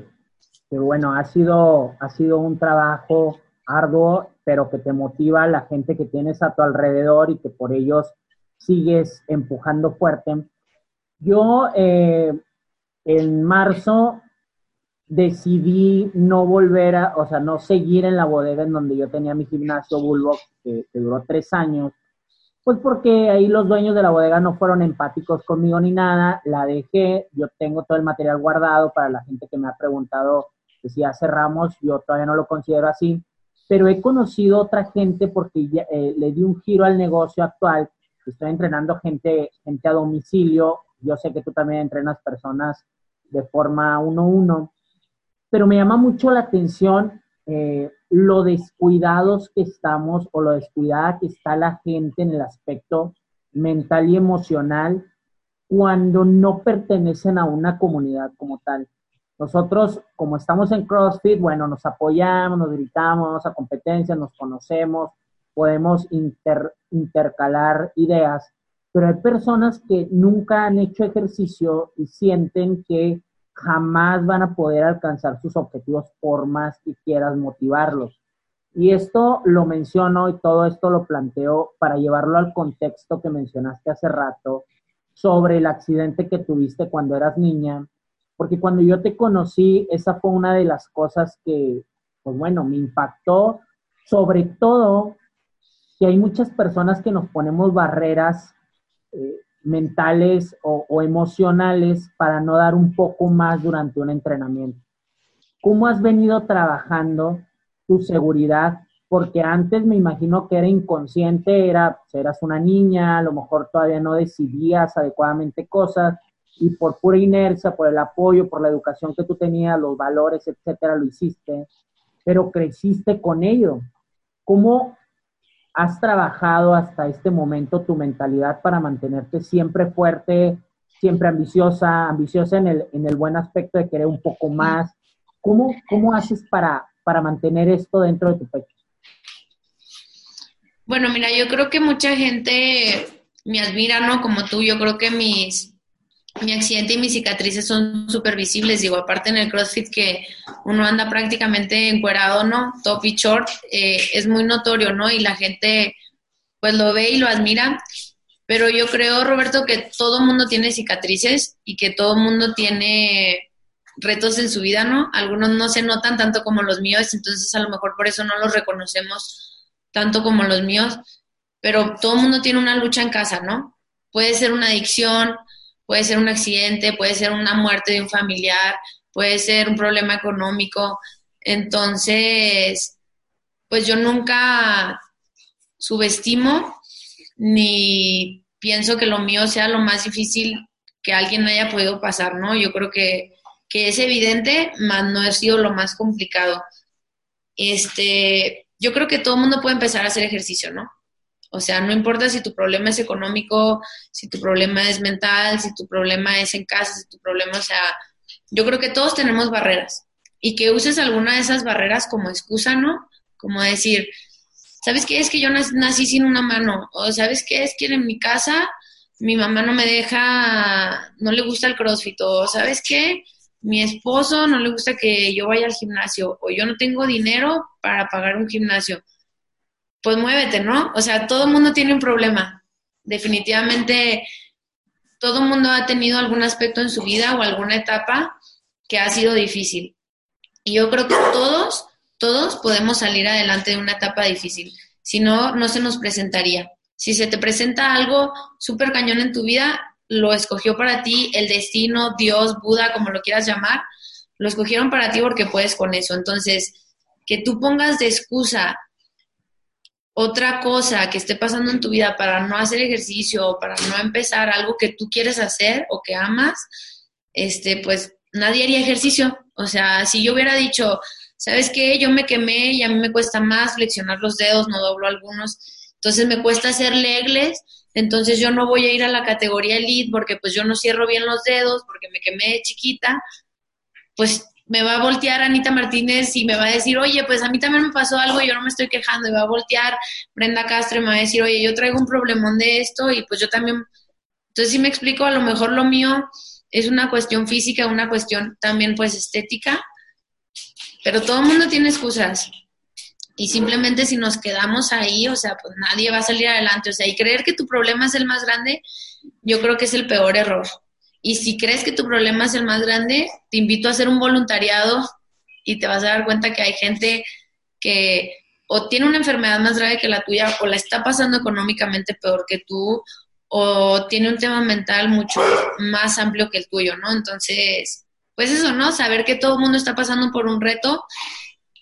que bueno, ha sido, ha sido un trabajo arduo, pero que te motiva a la gente que tienes a tu alrededor y que por ellos sigues empujando fuerte. Yo eh, en marzo decidí no volver a, o sea, no seguir en la bodega en donde yo tenía mi gimnasio Bulbo, que, duró tres años, pues porque ahí los dueños de la bodega no fueron empáticos conmigo ni nada, la dejé, yo tengo todo el material guardado para la gente que me ha preguntado que si ya cerramos, yo todavía no lo considero así, pero he conocido otra gente porque eh, le di un giro al negocio actual, estoy entrenando gente, gente a domicilio, yo sé que tú también entrenas personas de forma uno a uno, pero me llama mucho la atención eh, lo descuidados que estamos o lo descuidada que está la gente en el aspecto mental y emocional cuando no pertenecen a una comunidad como tal. Nosotros, como estamos en CrossFit, bueno, nos apoyamos, nos gritamos, a competencias, nos conocemos, podemos intercalar ideas, pero hay personas que nunca han hecho ejercicio y sienten que jamás van a poder alcanzar sus objetivos por más que quieras motivarlos. Y esto lo menciono y todo esto lo planteo para llevarlo al contexto que mencionaste hace rato sobre el accidente que tuviste cuando eras niña, porque cuando yo te conocí, esa fue una de las cosas que, pues bueno, me impactó, sobre todo que hay muchas personas que nos ponemos barreras eh, mentales o, emocionales para no dar un poco más durante un entrenamiento. ¿Cómo has venido trabajando tu seguridad? Porque antes me imagino que era inconsciente, era, pues, eras una niña, a lo mejor todavía no decidías adecuadamente cosas y por pura inercia, por el apoyo, por la educación que tú tenías, los valores, etcétera, lo hiciste, pero creciste con ello. ¿Cómo has trabajado hasta este momento tu mentalidad para mantenerte siempre fuerte, siempre ambiciosa, ambiciosa en el, en el buen aspecto de querer un poco más? ¿Cómo, cómo haces para, para mantener esto dentro de tu pecho? Bueno, mira, yo creo que mucha gente me admira, ¿no? Como tú, yo creo que mis, mi accidente y mis cicatrices son súper visibles. Digo, aparte en el CrossFit que uno anda prácticamente encuerado, ¿no? Top y short, eh, es muy notorio, ¿no? Y la gente pues lo ve y lo admira. Pero yo creo, Roberto, que todo mundo tiene cicatrices y que todo mundo tiene retos en su vida, ¿no? Algunos no se notan tanto como los míos, entonces a lo mejor por eso no los reconocemos tanto como los míos, pero todo mundo tiene una lucha en casa, ¿no? Puede ser una adicción, puede ser un accidente, puede ser una muerte de un familiar, puede ser un problema económico. Entonces, pues yo nunca subestimo ni pienso que lo mío sea lo más difícil que alguien haya podido pasar, ¿no? Yo creo que, que es evidente, mas no ha sido lo más complicado. Este, yo creo que todo el mundo puede empezar a hacer ejercicio, ¿no? O sea, no importa si tu problema es económico, si tu problema es mental, si tu problema es en casa, si tu problema, o sea, yo creo que todos tenemos barreras y que uses alguna de esas barreras como excusa, ¿no? Como decir, ¿sabes qué? Es que yo nací sin una mano, o ¿sabes qué? Es que en mi casa mi mamá no me deja, no le gusta el crossfit, o ¿sabes qué? Mi esposo no le gusta que yo vaya al gimnasio, o yo no tengo dinero para pagar un gimnasio pues muévete, ¿no? O sea, todo el mundo tiene un problema. Definitivamente, todo el mundo ha tenido algún aspecto en su vida o alguna etapa que ha sido difícil. Y yo creo que todos, todos podemos salir adelante de una etapa difícil. Si no, no se nos presentaría. Si se te presenta algo súper cañón en tu vida, lo escogió para ti el destino, Dios, Buda, como lo quieras llamar, lo escogieron para ti porque puedes con eso. Entonces, que tú pongas de excusa otra cosa que esté pasando en tu vida para no hacer ejercicio o para no empezar algo que tú quieres hacer o que amas, este, pues nadie haría ejercicio. O sea, si yo hubiera dicho, ¿sabes qué? Yo me quemé y a mí me cuesta más flexionar los dedos, no doblo algunos, entonces me cuesta hacer legles, entonces yo no voy a ir a la categoría elite porque pues yo no cierro bien los dedos, porque me quemé de chiquita, pues me va a voltear Anita Martínez y me va a decir, oye, pues a mí también me pasó algo, yo no me estoy quejando, y va a voltear Brenda Castro y me va a decir, oye, yo traigo un problemón de esto y pues yo también, entonces si me explico, a lo mejor lo mío es una cuestión física, una cuestión también pues estética, pero todo el mundo tiene excusas. Y simplemente si nos quedamos ahí, o sea, pues nadie va a salir adelante. O sea, y creer que tu problema es el más grande, yo creo que es el peor error. Y si crees que tu problema es el más grande, te invito a hacer un voluntariado y te vas a dar cuenta que hay gente que o tiene una enfermedad más grave que la tuya o la está pasando económicamente peor que tú o tiene un tema mental mucho más amplio que el tuyo, ¿no? Entonces, pues eso, ¿no? Saber que todo el mundo está pasando por un reto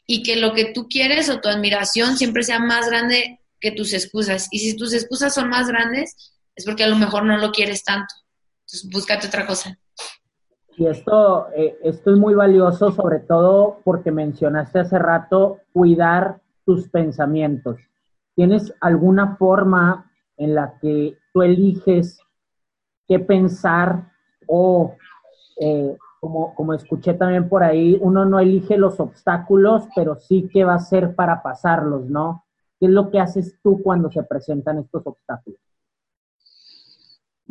y que lo que tú quieres o tu admiración siempre sea más grande que tus excusas. Y si tus excusas son más grandes, es porque a lo mejor no lo quieres tanto. Búscate otra cosa. Y esto, eh, esto es muy valioso, sobre todo porque mencionaste hace rato cuidar tus pensamientos. ¿Tienes alguna forma en la que tú eliges qué pensar o, eh, como, como escuché también por ahí, uno no elige los obstáculos, pero sí qué va a hacer para pasarlos, ¿no? ¿Qué es lo que haces tú cuando se presentan estos obstáculos?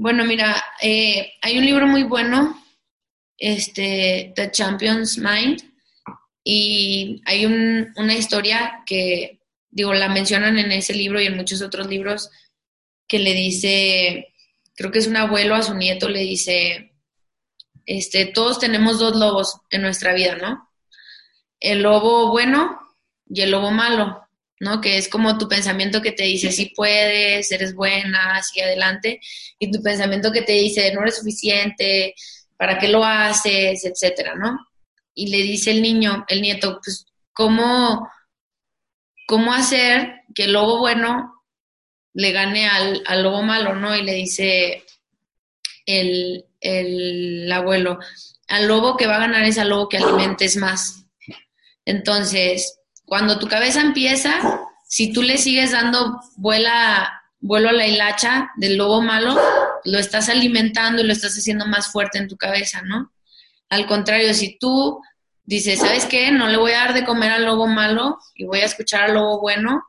Bueno, mira, eh, hay un libro muy bueno, este, The Champion's Mind, y hay un, una historia que, digo, la mencionan en ese libro y en muchos otros libros, que le dice, creo que es un abuelo a su nieto, le dice, este, todos tenemos dos lobos en nuestra vida, ¿no? El lobo bueno y el lobo malo, ¿no? Que es como tu pensamiento que te dice, sí puedes, eres buena, sigue adelante, y tu pensamiento que te dice, no eres suficiente, ¿para qué lo haces? etcétera, ¿no? Y le dice el niño, el nieto, pues, ¿cómo, cómo hacer que el lobo bueno le gane al, al lobo malo, ¿no? Y le dice el, el abuelo, al lobo que va a ganar es al lobo que alimentes más. Entonces, cuando tu cabeza empieza, si tú le sigues dando vuelo a la hilacha del lobo malo, lo estás alimentando y lo estás haciendo más fuerte en tu cabeza, ¿no? Al contrario, si tú dices, ¿sabes qué? No le voy a dar de comer al lobo malo y voy a escuchar al lobo bueno,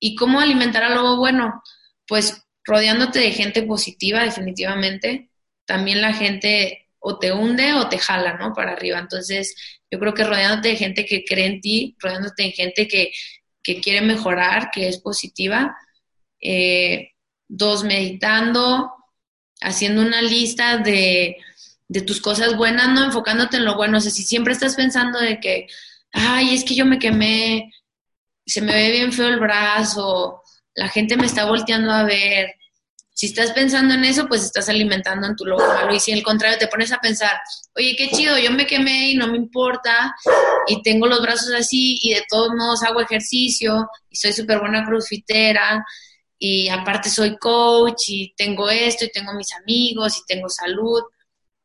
¿Y cómo alimentar al lobo bueno? Pues rodeándote de gente positiva, definitivamente. También la gente o te hunde o te jala, ¿no? Para arriba. Entonces, yo creo que rodeándote de gente que cree en ti, rodeándote de gente que, quiere mejorar, que es positiva. Eh, dos, meditando, haciendo una lista de, de tus cosas buenas, no enfocándote en lo bueno. O sea, si siempre estás pensando de que, ay, es que yo me quemé se me ve bien feo el brazo, la gente me está volteando a ver. Si estás pensando en eso, pues estás alimentando en tu lobo malo. Y si al contrario te pones a pensar, oye, qué chido, yo me quemé y no me importa, y tengo los brazos así, y de todos modos hago ejercicio, y soy súper buena crossfitera, y aparte soy coach, y tengo esto, y tengo mis amigos, y tengo salud.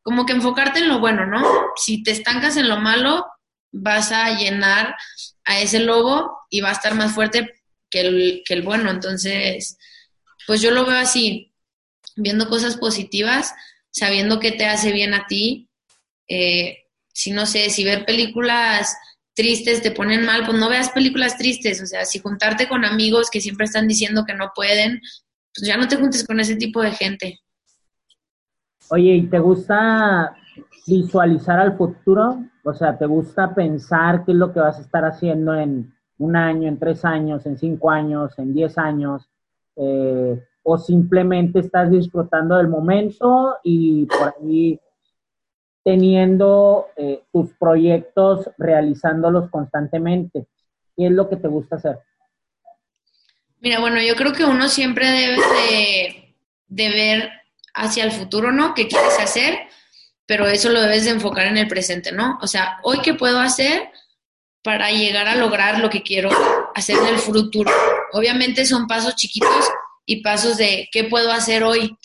Como que enfocarte en lo bueno, ¿no? Si te estancas en lo malo, vas a llenar a ese lobo y va a estar más fuerte que el, que el bueno. Entonces, pues yo lo veo así, viendo cosas positivas, sabiendo que te hace bien a ti. Eh, si no sé, si ver películas tristes te ponen mal, pues no veas películas tristes. O sea, si juntarte con amigos que siempre están diciendo que no pueden, pues ya no te juntes con ese tipo de gente. Oye, ¿y te gusta visualizar al futuro? O sea, ¿te gusta pensar qué es lo que vas a estar haciendo en un año, en tres años, en cinco años, en diez años? Eh, ¿O simplemente estás disfrutando del momento y por ahí teniendo eh, tus proyectos, realizándolos constantemente? ¿Qué es lo que te gusta hacer? Mira, bueno, yo creo que uno siempre debe de, de ver hacia el futuro, ¿no? ¿Qué quieres hacer? pero eso lo debes de enfocar en el presente, ¿no? O sea, hoy qué puedo hacer para llegar a lograr lo que quiero hacer en el futuro. Obviamente son pasos chiquitos y pasos de qué puedo hacer hoy,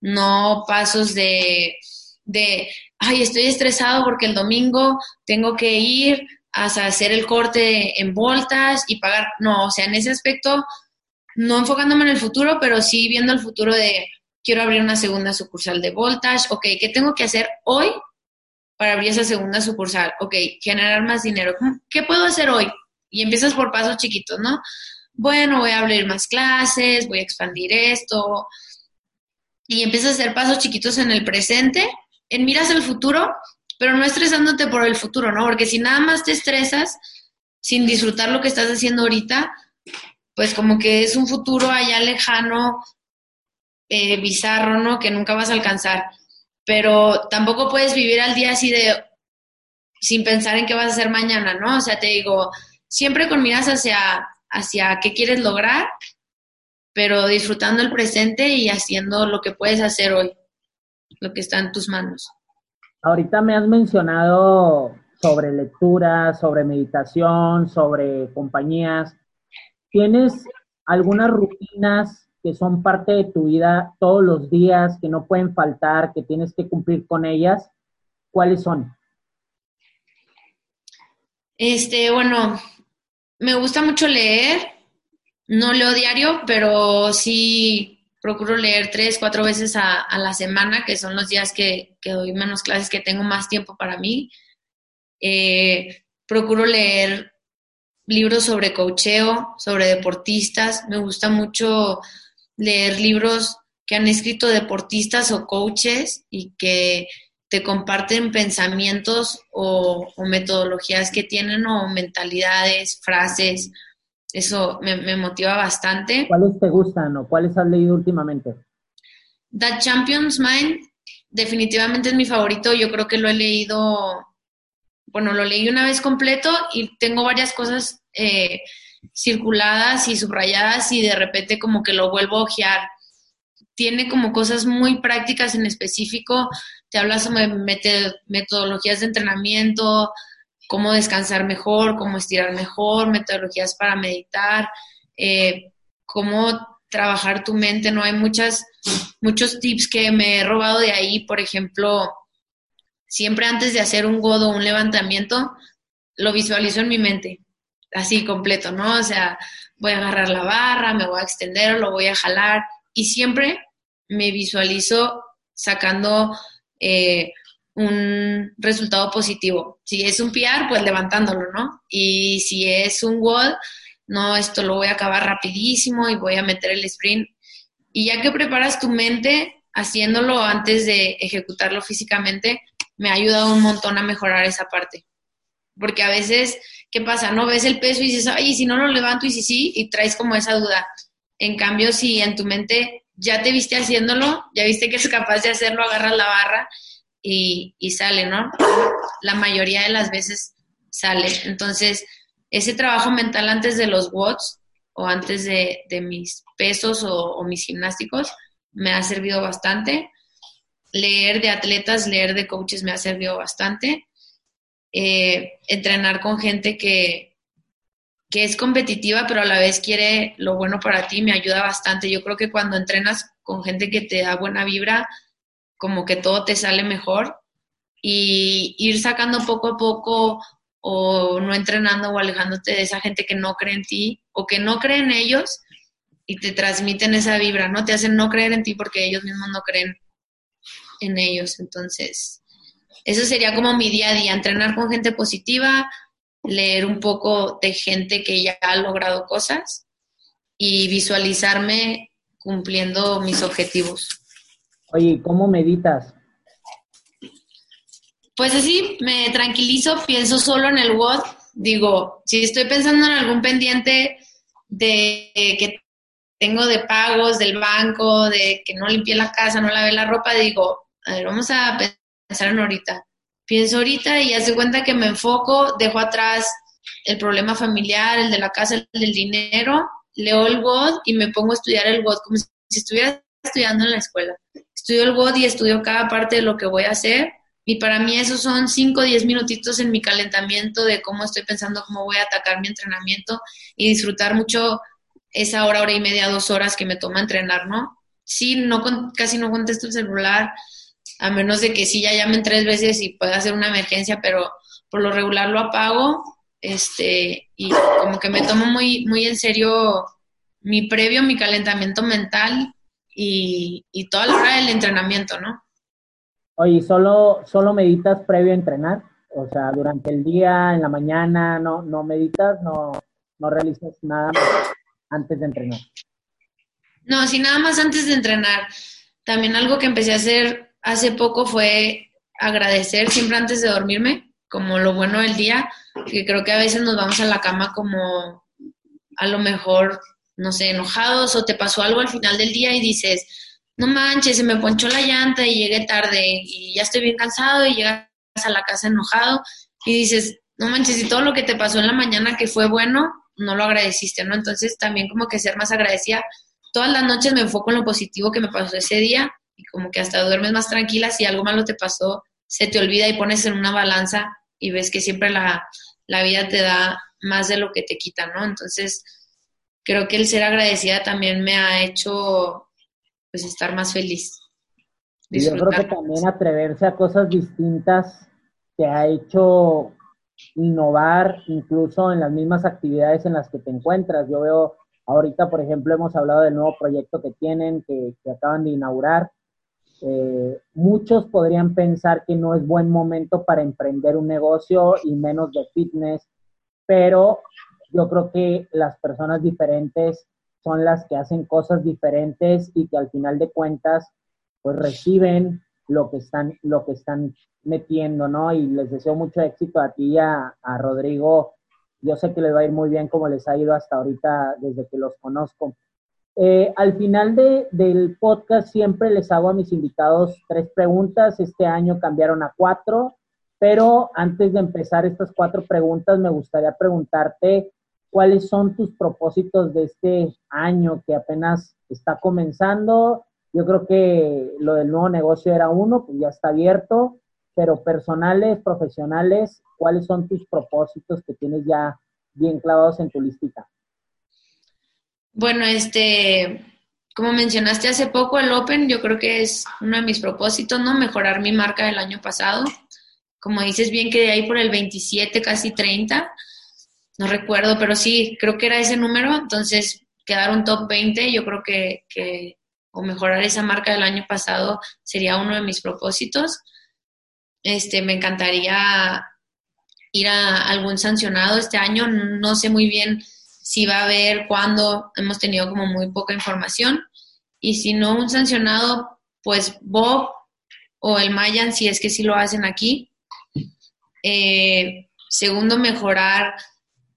no pasos de, de ay, estoy estresado porque el domingo tengo que ir a hacer el corte en voltas y pagar. No, o sea, en ese aspecto, no enfocándome en el futuro, pero sí viendo el futuro de quiero abrir una segunda sucursal de voltage, ok, ¿qué tengo que hacer hoy para abrir esa segunda sucursal? Ok, generar más dinero. ¿Qué puedo hacer hoy? Y empiezas por pasos chiquitos, ¿no? Bueno, voy a abrir más clases, voy a expandir esto. Y empiezas a hacer pasos chiquitos en el presente, en miras el futuro, pero no estresándote por el futuro, ¿no? Porque si nada más te estresas sin disfrutar lo que estás haciendo ahorita, pues como que es un futuro allá lejano, eh, bizarro, ¿no? Que nunca vas a alcanzar. Pero tampoco puedes vivir al día así de sin pensar en qué vas a hacer mañana, ¿no? O sea, te digo, siempre con miras hacia, hacia qué quieres lograr, pero disfrutando el presente y haciendo lo que puedes hacer hoy, lo que está en tus manos. Ahorita me has mencionado sobre lectura, sobre meditación, sobre compañías. ¿Tienes algunas rutinas que son parte de tu vida todos los días, que no pueden faltar, que tienes que cumplir con ellas? ¿Cuáles son? Este, bueno, me gusta mucho leer. No leo diario, pero sí procuro leer tres, cuatro veces a, la semana, que son los días que, doy menos clases, que tengo más tiempo para mí. Eh, procuro leer libros sobre cocheo, sobre deportistas. Me gusta mucho leer libros que han escrito deportistas o coaches y que te comparten pensamientos o, metodologías que tienen o mentalidades, frases. Eso me, motiva bastante. ¿Cuáles te gustan o cuáles has leído últimamente? The Champion's Mind definitivamente es mi favorito. Yo creo que lo he leído, bueno, lo leí una vez completo y tengo varias cosas eh, circuladas y subrayadas y de repente como que lo vuelvo a ojear. Tiene como cosas muy prácticas en específico, te habla sobre metodologías de entrenamiento, cómo descansar mejor, cómo estirar mejor, metodologías para meditar, eh, cómo trabajar tu mente, ¿no? Hay muchas, muchos tips que me he robado de ahí, por ejemplo, siempre antes de hacer un godo o un levantamiento, lo visualizo en mi mente así completo, ¿no? O sea, voy a agarrar la barra, me voy a extender, lo voy a jalar y siempre me visualizo sacando eh, un resultado positivo. Si es un PR, pues levantándolo, ¿no? Y si es un wall, no, esto lo voy a acabar rapidísimo y voy a meter el sprint. Y ya que preparas tu mente haciéndolo antes de ejecutarlo físicamente, me ha ayudado un montón a mejorar esa parte. Porque a veces ¿qué pasa? No ves el peso y dices, ay, si no lo levanto y si sí, y traes como esa duda. En cambio, si en tu mente ya te viste haciéndolo, ya viste que es capaz de hacerlo, agarras la barra y, sale, ¿no? La mayoría de las veces sale. Entonces, ese trabajo mental antes de los watts o antes de, mis pesos o, o mis gimnásticos me ha servido bastante. Leer de atletas, leer de coaches me ha servido bastante eh, entrenar con gente que, que es competitiva, pero a la vez quiere lo bueno para ti, me ayuda bastante. Yo creo que cuando entrenas con gente que te da buena vibra, como que todo te sale mejor y ir sacando poco a poco o no entrenando o alejándote de esa gente que no cree en ti o que no cree en ellos y te transmiten esa vibra, ¿no? Te hacen no creer en ti porque ellos mismos no creen en ellos. Entonces, eso sería como mi día a día, entrenar con gente positiva, leer un poco de gente que ya ha logrado cosas y visualizarme cumpliendo mis objetivos. Oye, ¿cómo meditas? Pues así, me tranquilizo, pienso solo en el WOD. Digo, si estoy pensando en algún pendiente de que tengo de pagos del banco, de que no limpié la casa, no lavé la ropa, digo, a ver, vamos a pensar en ahorita. Pienso ahorita y hace cuenta que me enfoco, dejo atrás el problema familiar, el de la casa, el del dinero, leo el WOD y me pongo a estudiar el WOD como si estuviera estudiando en la escuela. Estudio el WOD y estudio cada parte de lo que voy a hacer Y para mí esos son 5 o 10 minutitos en mi calentamiento de cómo estoy pensando, cómo voy a atacar mi entrenamiento y disfrutar mucho esa hora, hora y media, dos horas que me toma entrenar, ¿no? Sí, no casi no contesto el celular, a menos de que sí ya llamen tres veces y pueda hacer una emergencia, pero por lo regular lo apago, este, y como que me tomo muy, muy en serio mi previo, mi calentamiento mental y, y toda la hora del entrenamiento, ¿no? Oye, ¿solo, ¿solo meditas previo a entrenar? O sea, durante el día, en la mañana, no, no meditas, no, no realizas nada antes de entrenar. No, sí, nada más antes de entrenar. También algo que empecé a hacer hace poco fue agradecer siempre antes de dormirme, como lo bueno del día, que creo que a veces nos vamos a la cama como a lo mejor, no sé, enojados o te pasó algo al final del día y dices, no manches, se me ponchó la llanta y llegué tarde y ya estoy bien cansado y llegas a la casa enojado y dices, no manches, y todo lo que te pasó en la mañana que fue bueno, no lo agradeciste, ¿no? Entonces también como que ser más agradecida. Todas las noches me enfoco en lo positivo que me pasó ese día y como que hasta duermes más tranquila. Si algo malo te pasó, se te olvida y pones en una balanza y ves que siempre la, la vida te da más de lo que te quita, ¿no? Entonces, creo que el ser agradecida también me ha hecho pues estar más feliz. Yo creo que también atreverse a cosas distintas te ha hecho innovar incluso en las mismas actividades en las que te encuentras. Yo veo ahorita, por ejemplo, hemos hablado del nuevo proyecto que tienen, que, acaban de inaugurar. Eh, muchos podrían pensar que no es buen momento para emprender un negocio y menos de fitness, pero yo creo que las personas diferentes son las que hacen cosas diferentes y que al final de cuentas pues reciben lo que están, lo que están metiendo, ¿no? Y les deseo mucho éxito a ti y a, Rodrigo. Yo sé que les va a ir muy bien como les ha ido hasta ahorita desde que los conozco. Eh, al final de, del podcast siempre les hago a mis invitados tres preguntas. Este año cambiaron a cuatro, pero antes de empezar estas cuatro preguntas me gustaría preguntarte cuáles son tus propósitos de este año que apenas está comenzando. Yo creo que lo del nuevo negocio era uno, pues ya está abierto, pero personales, profesionales, ¿cuáles son tus propósitos que tienes ya bien clavados en tu listita? Bueno, este, como mencionaste hace poco, el Open yo creo que es uno de mis propósitos, ¿no? Mejorar mi marca del año pasado. Como dices bien que de ahí por el 27, casi 30, no recuerdo, pero sí, creo que era ese número, entonces quedar un top 20, yo creo que, que, o mejorar esa marca del año pasado sería uno de mis propósitos. Este, me encantaría ir a algún sancionado este año, no sé muy bien si va a haber, cuándo, hemos tenido como muy poca información, y si no un sancionado, pues Bob o el Mayan, si es que sí lo hacen aquí. Eh, segundo, mejorar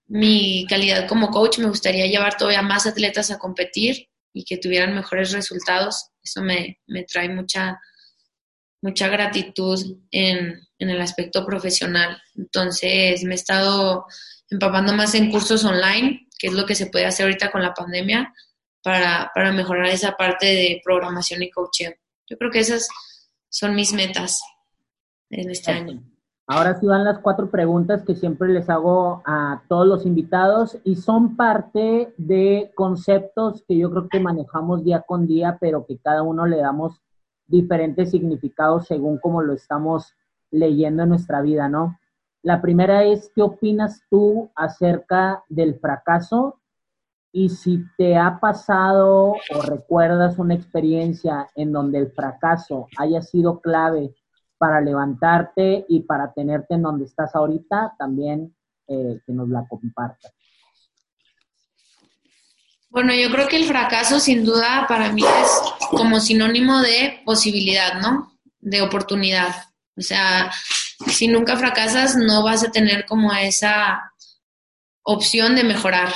mi calidad como coach, me gustaría llevar todavía más atletas a competir y que tuvieran mejores resultados. Eso me, trae mucha, mucha gratitud en, el aspecto profesional. Entonces, me he estado empapando más en cursos online, que es lo que se puede hacer ahorita con la pandemia, para, para mejorar esa parte de programación y coaching. Yo creo que esas son mis metas en este año. Ahora sí van las cuatro preguntas que siempre les hago a todos los invitados y son parte de conceptos que yo creo que manejamos día con día, pero que cada uno le damos diferentes significados según como lo estamos leyendo en nuestra vida, ¿no? La primera es, ¿qué opinas tú acerca del fracaso? Y si te ha pasado o recuerdas una experiencia en donde el fracaso haya sido clave para levantarte y para tenerte en donde estás ahorita, también eh, que nos la compartas. Bueno, yo creo que el fracaso sin duda para mí es como sinónimo de posibilidad, ¿no? De oportunidad. O sea, si nunca fracasas, no vas a tener como esa opción de mejorar.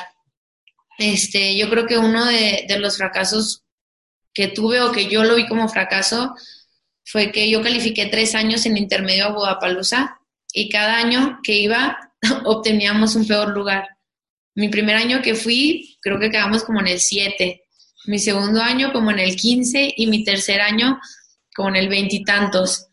Este, yo creo que uno de, los fracasos que tuve o que yo lo vi como fracaso fue que yo califiqué tres años en intermedio a Budapalooza y cada año que iba <laughs> obteníamos un peor lugar. Mi primer año que fui, creo que quedamos como en el 7. Mi segundo año como en el 15 y mi tercer año como en el veintitantos.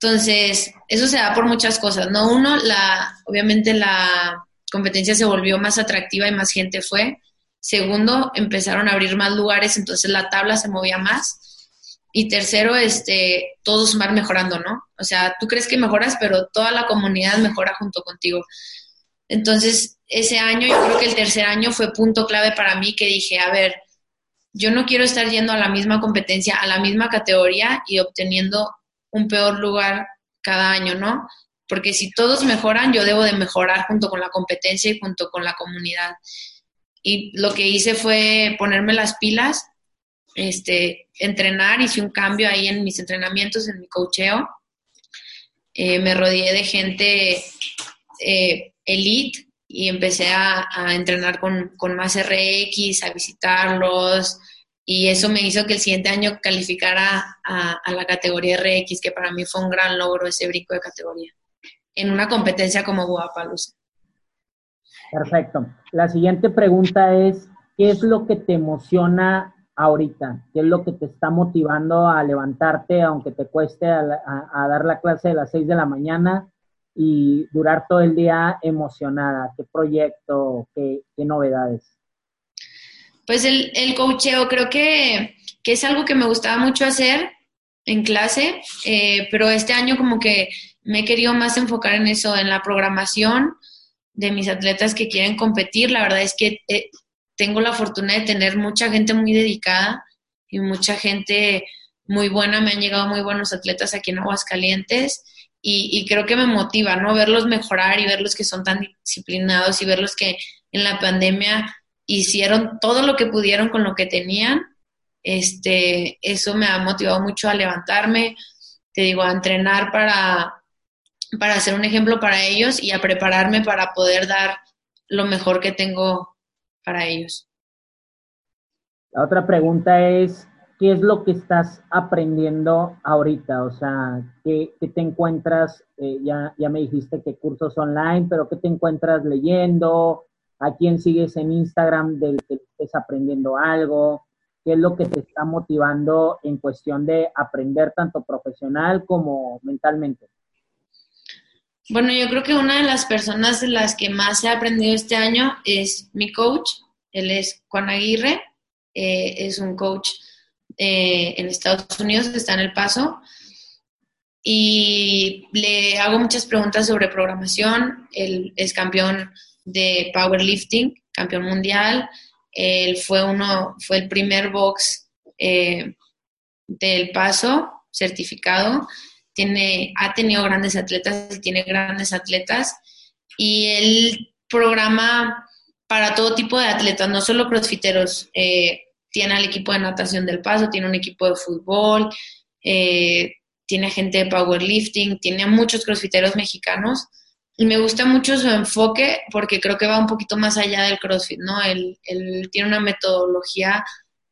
Entonces, eso se da por muchas cosas, ¿no? Uno, la, obviamente la competencia se volvió más atractiva y más gente fue. Segundo, empezaron a abrir más lugares, entonces la tabla se movía más. Y tercero, este, todos van mejorando, ¿no? O sea, tú crees que mejoras, pero toda la comunidad mejora junto contigo. Entonces, ese año, yo creo que el tercer año fue punto clave para mí que dije, a ver, yo no quiero estar yendo a la misma competencia, a la misma categoría y obteniendo un peor lugar cada año, ¿no? Porque si todos mejoran, yo debo de mejorar junto con la competencia y junto con la comunidad. Y lo que hice fue ponerme las pilas, este, entrenar, hice un cambio ahí en mis entrenamientos, en mi cocheo. Eh, me rodeé de gente eh, elite y empecé a, entrenar con, con, más RX, a visitarlos, y eso me hizo que el siguiente año calificara a, la categoría RX, que para mí fue un gran logro ese brinco de categoría, en una competencia como Guapalooza. Perfecto. La siguiente pregunta es, ¿qué es lo que te emociona ahorita? ¿Qué es lo que te está motivando a levantarte, aunque te cueste a, dar la clase de las 6 de la mañana y durar todo el día emocionada? ¿Qué proyecto? ¿Qué, qué novedades? Pues el, el coacheo creo que, es algo que me gustaba mucho hacer en clase, eh, pero este año como que me he querido más enfocar en eso, en la programación de mis atletas que quieren competir. La verdad es que eh, tengo la fortuna de tener mucha gente muy dedicada y mucha gente muy buena. Me han llegado muy buenos atletas aquí en Aguascalientes y, y creo que me motiva, ¿no? Verlos mejorar y verlos que son tan disciplinados y verlos que en la pandemia hicieron todo lo que pudieron con lo que tenían. Este, eso me ha motivado mucho a levantarme, te digo, a entrenar para, para ser un ejemplo para ellos y a prepararme para poder dar lo mejor que tengo para ellos. La otra pregunta es, ¿qué es lo que estás aprendiendo ahorita? O sea, ¿qué, te encuentras? Eh, ya, ya me dijiste que cursos online, pero ¿qué te encuentras leyendo? A quién sigues en Instagram del que estés aprendiendo algo, qué es lo que te está motivando en cuestión de aprender tanto profesional como mentalmente. Bueno, yo creo que una de las personas de las que más he aprendido este año es mi coach. Él es Juan Aguirre, eh, es un coach eh, en Estados Unidos está en El Paso y le hago muchas preguntas sobre programación. Él es campeón de powerlifting, campeón mundial. Él fue uno, fue el primer box eh, del paso certificado. Tiene, ha tenido grandes atletas y tiene grandes atletas. Y él programa para todo tipo de atletas, no solo crossfiteros. Eh, tiene al equipo de natación del paso, tiene un equipo de fútbol, eh, tiene gente de powerlifting, tiene a muchos crossfiteros mexicanos me gusta mucho su enfoque porque creo que va un poquito más allá del CrossFit, ¿no? Él, él tiene una metodología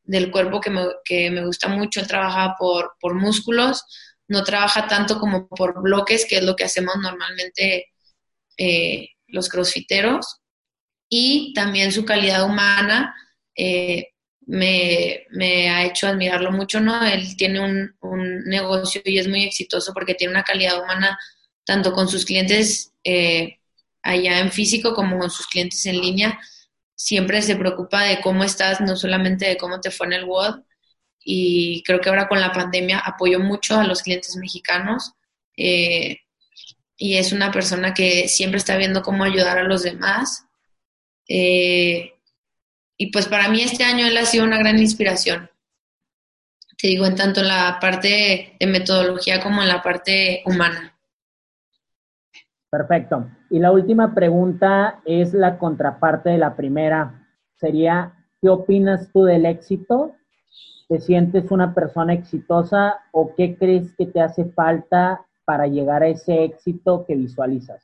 del cuerpo que me, que me gusta mucho, él trabaja por, por músculos, no trabaja tanto como por bloques, que es lo que hacemos normalmente eh, los crossfiteros, y también su calidad humana eh, me, me, ha hecho admirarlo mucho, ¿no? Él tiene un, un negocio y es muy exitoso porque tiene una calidad humana tanto con sus clientes eh, allá en físico como con sus clientes en línea. Siempre se preocupa de cómo estás, no solamente de cómo te fue en el WOD. Y creo que ahora con la pandemia apoyó mucho a los clientes mexicanos. Eh, y es una persona que siempre está viendo cómo ayudar a los demás. Eh, y pues para mí este año él ha sido una gran inspiración. Te digo, en tanto la parte de metodología como en la parte humana. Perfecto. Y la última pregunta es la contraparte de la primera. Sería, ¿qué opinas tú del éxito? ¿Te sientes una persona exitosa o qué crees que te hace falta para llegar a ese éxito que visualizas?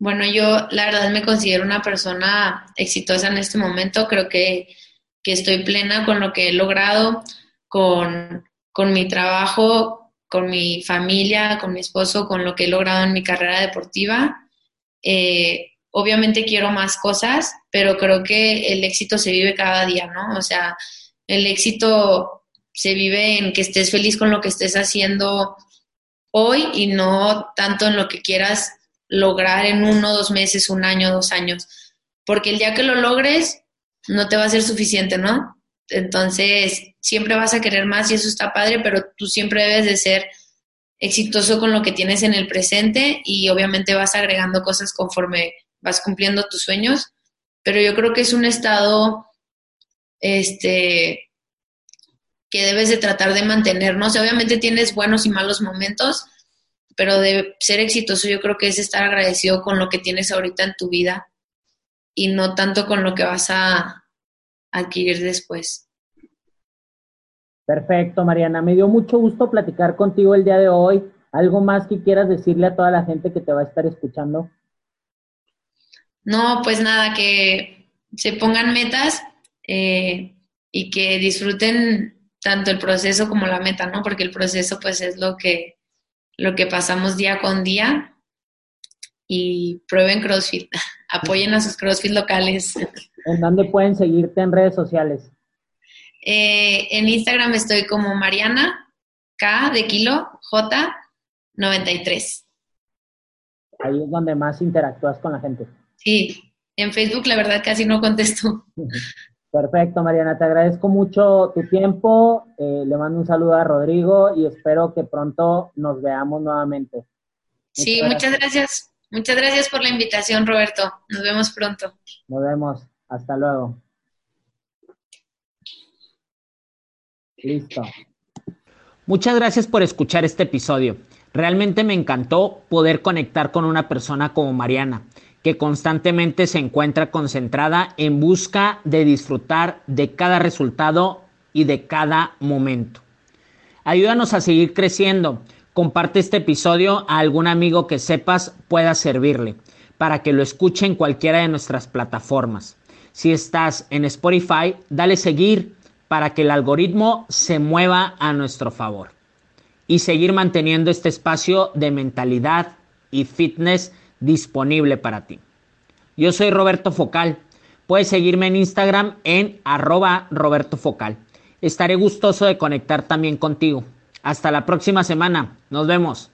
Bueno, yo la verdad me considero una persona exitosa en este momento. Creo que, que estoy plena con lo que he logrado, con, con mi trabajo, con mi familia, con mi esposo, con lo que he logrado en mi carrera deportiva. Eh, obviamente quiero más cosas, pero creo que el éxito se vive cada día, ¿no? O sea, el éxito se vive en que estés feliz con lo que estés haciendo hoy y no tanto en lo que quieras lograr en uno, dos meses, un año, dos años. Porque el día que lo logres, no te va a ser suficiente, ¿no? Entonces, siempre vas a querer más y eso está padre, pero tú siempre debes de ser exitoso con lo que tienes en el presente y obviamente vas agregando cosas conforme vas cumpliendo tus sueños, pero yo creo que es un estado este que debes de tratar de mantenernos. Obviamente tienes buenos y malos momentos, pero de ser exitoso yo creo que es estar agradecido con lo que tienes ahorita en tu vida y no tanto con lo que vas a adquirir después. Perfecto, Mariana. Me dio mucho gusto platicar contigo el día de hoy. ¿Algo más que quieras decirle a toda la gente que te va a estar escuchando? No, pues nada, que se pongan metas eh, y que disfruten tanto el proceso como la meta, ¿no? Porque el proceso pues es lo que, lo que pasamos día con día y prueben CrossFit, <laughs> apoyen a sus CrossFit locales. <laughs> ¿En dónde pueden seguirte en redes sociales? Eh, en Instagram estoy como Mariana K de kilo J 93. Ahí es donde más interactúas con la gente. Sí, en Facebook la verdad casi no contesto. <laughs> Perfecto, Mariana, te agradezco mucho tu tiempo. Eh, le mando un saludo a Rodrigo y espero que pronto nos veamos nuevamente. sí, muchas gracias. Muchas gracias por la invitación, Roberto. Nos vemos pronto. Nos vemos. Hasta luego. Listo. Muchas gracias por escuchar este episodio. Realmente me encantó poder conectar con una persona como Mariana, que constantemente se encuentra concentrada en busca de disfrutar de cada resultado y de cada momento. Ayúdanos a seguir creciendo. Comparte este episodio a algún amigo que sepas pueda servirle para que lo escuche en cualquiera de nuestras plataformas. Si estás en Spotify, dale seguir para que el algoritmo se mueva a nuestro favor y seguir manteniendo este espacio de mentalidad y fitness disponible para ti. Yo soy Roberto Focal. Puedes seguirme en Instagram en arroba Roberto Focal. Estaré gustoso de conectar también contigo. Hasta la próxima semana. Nos vemos.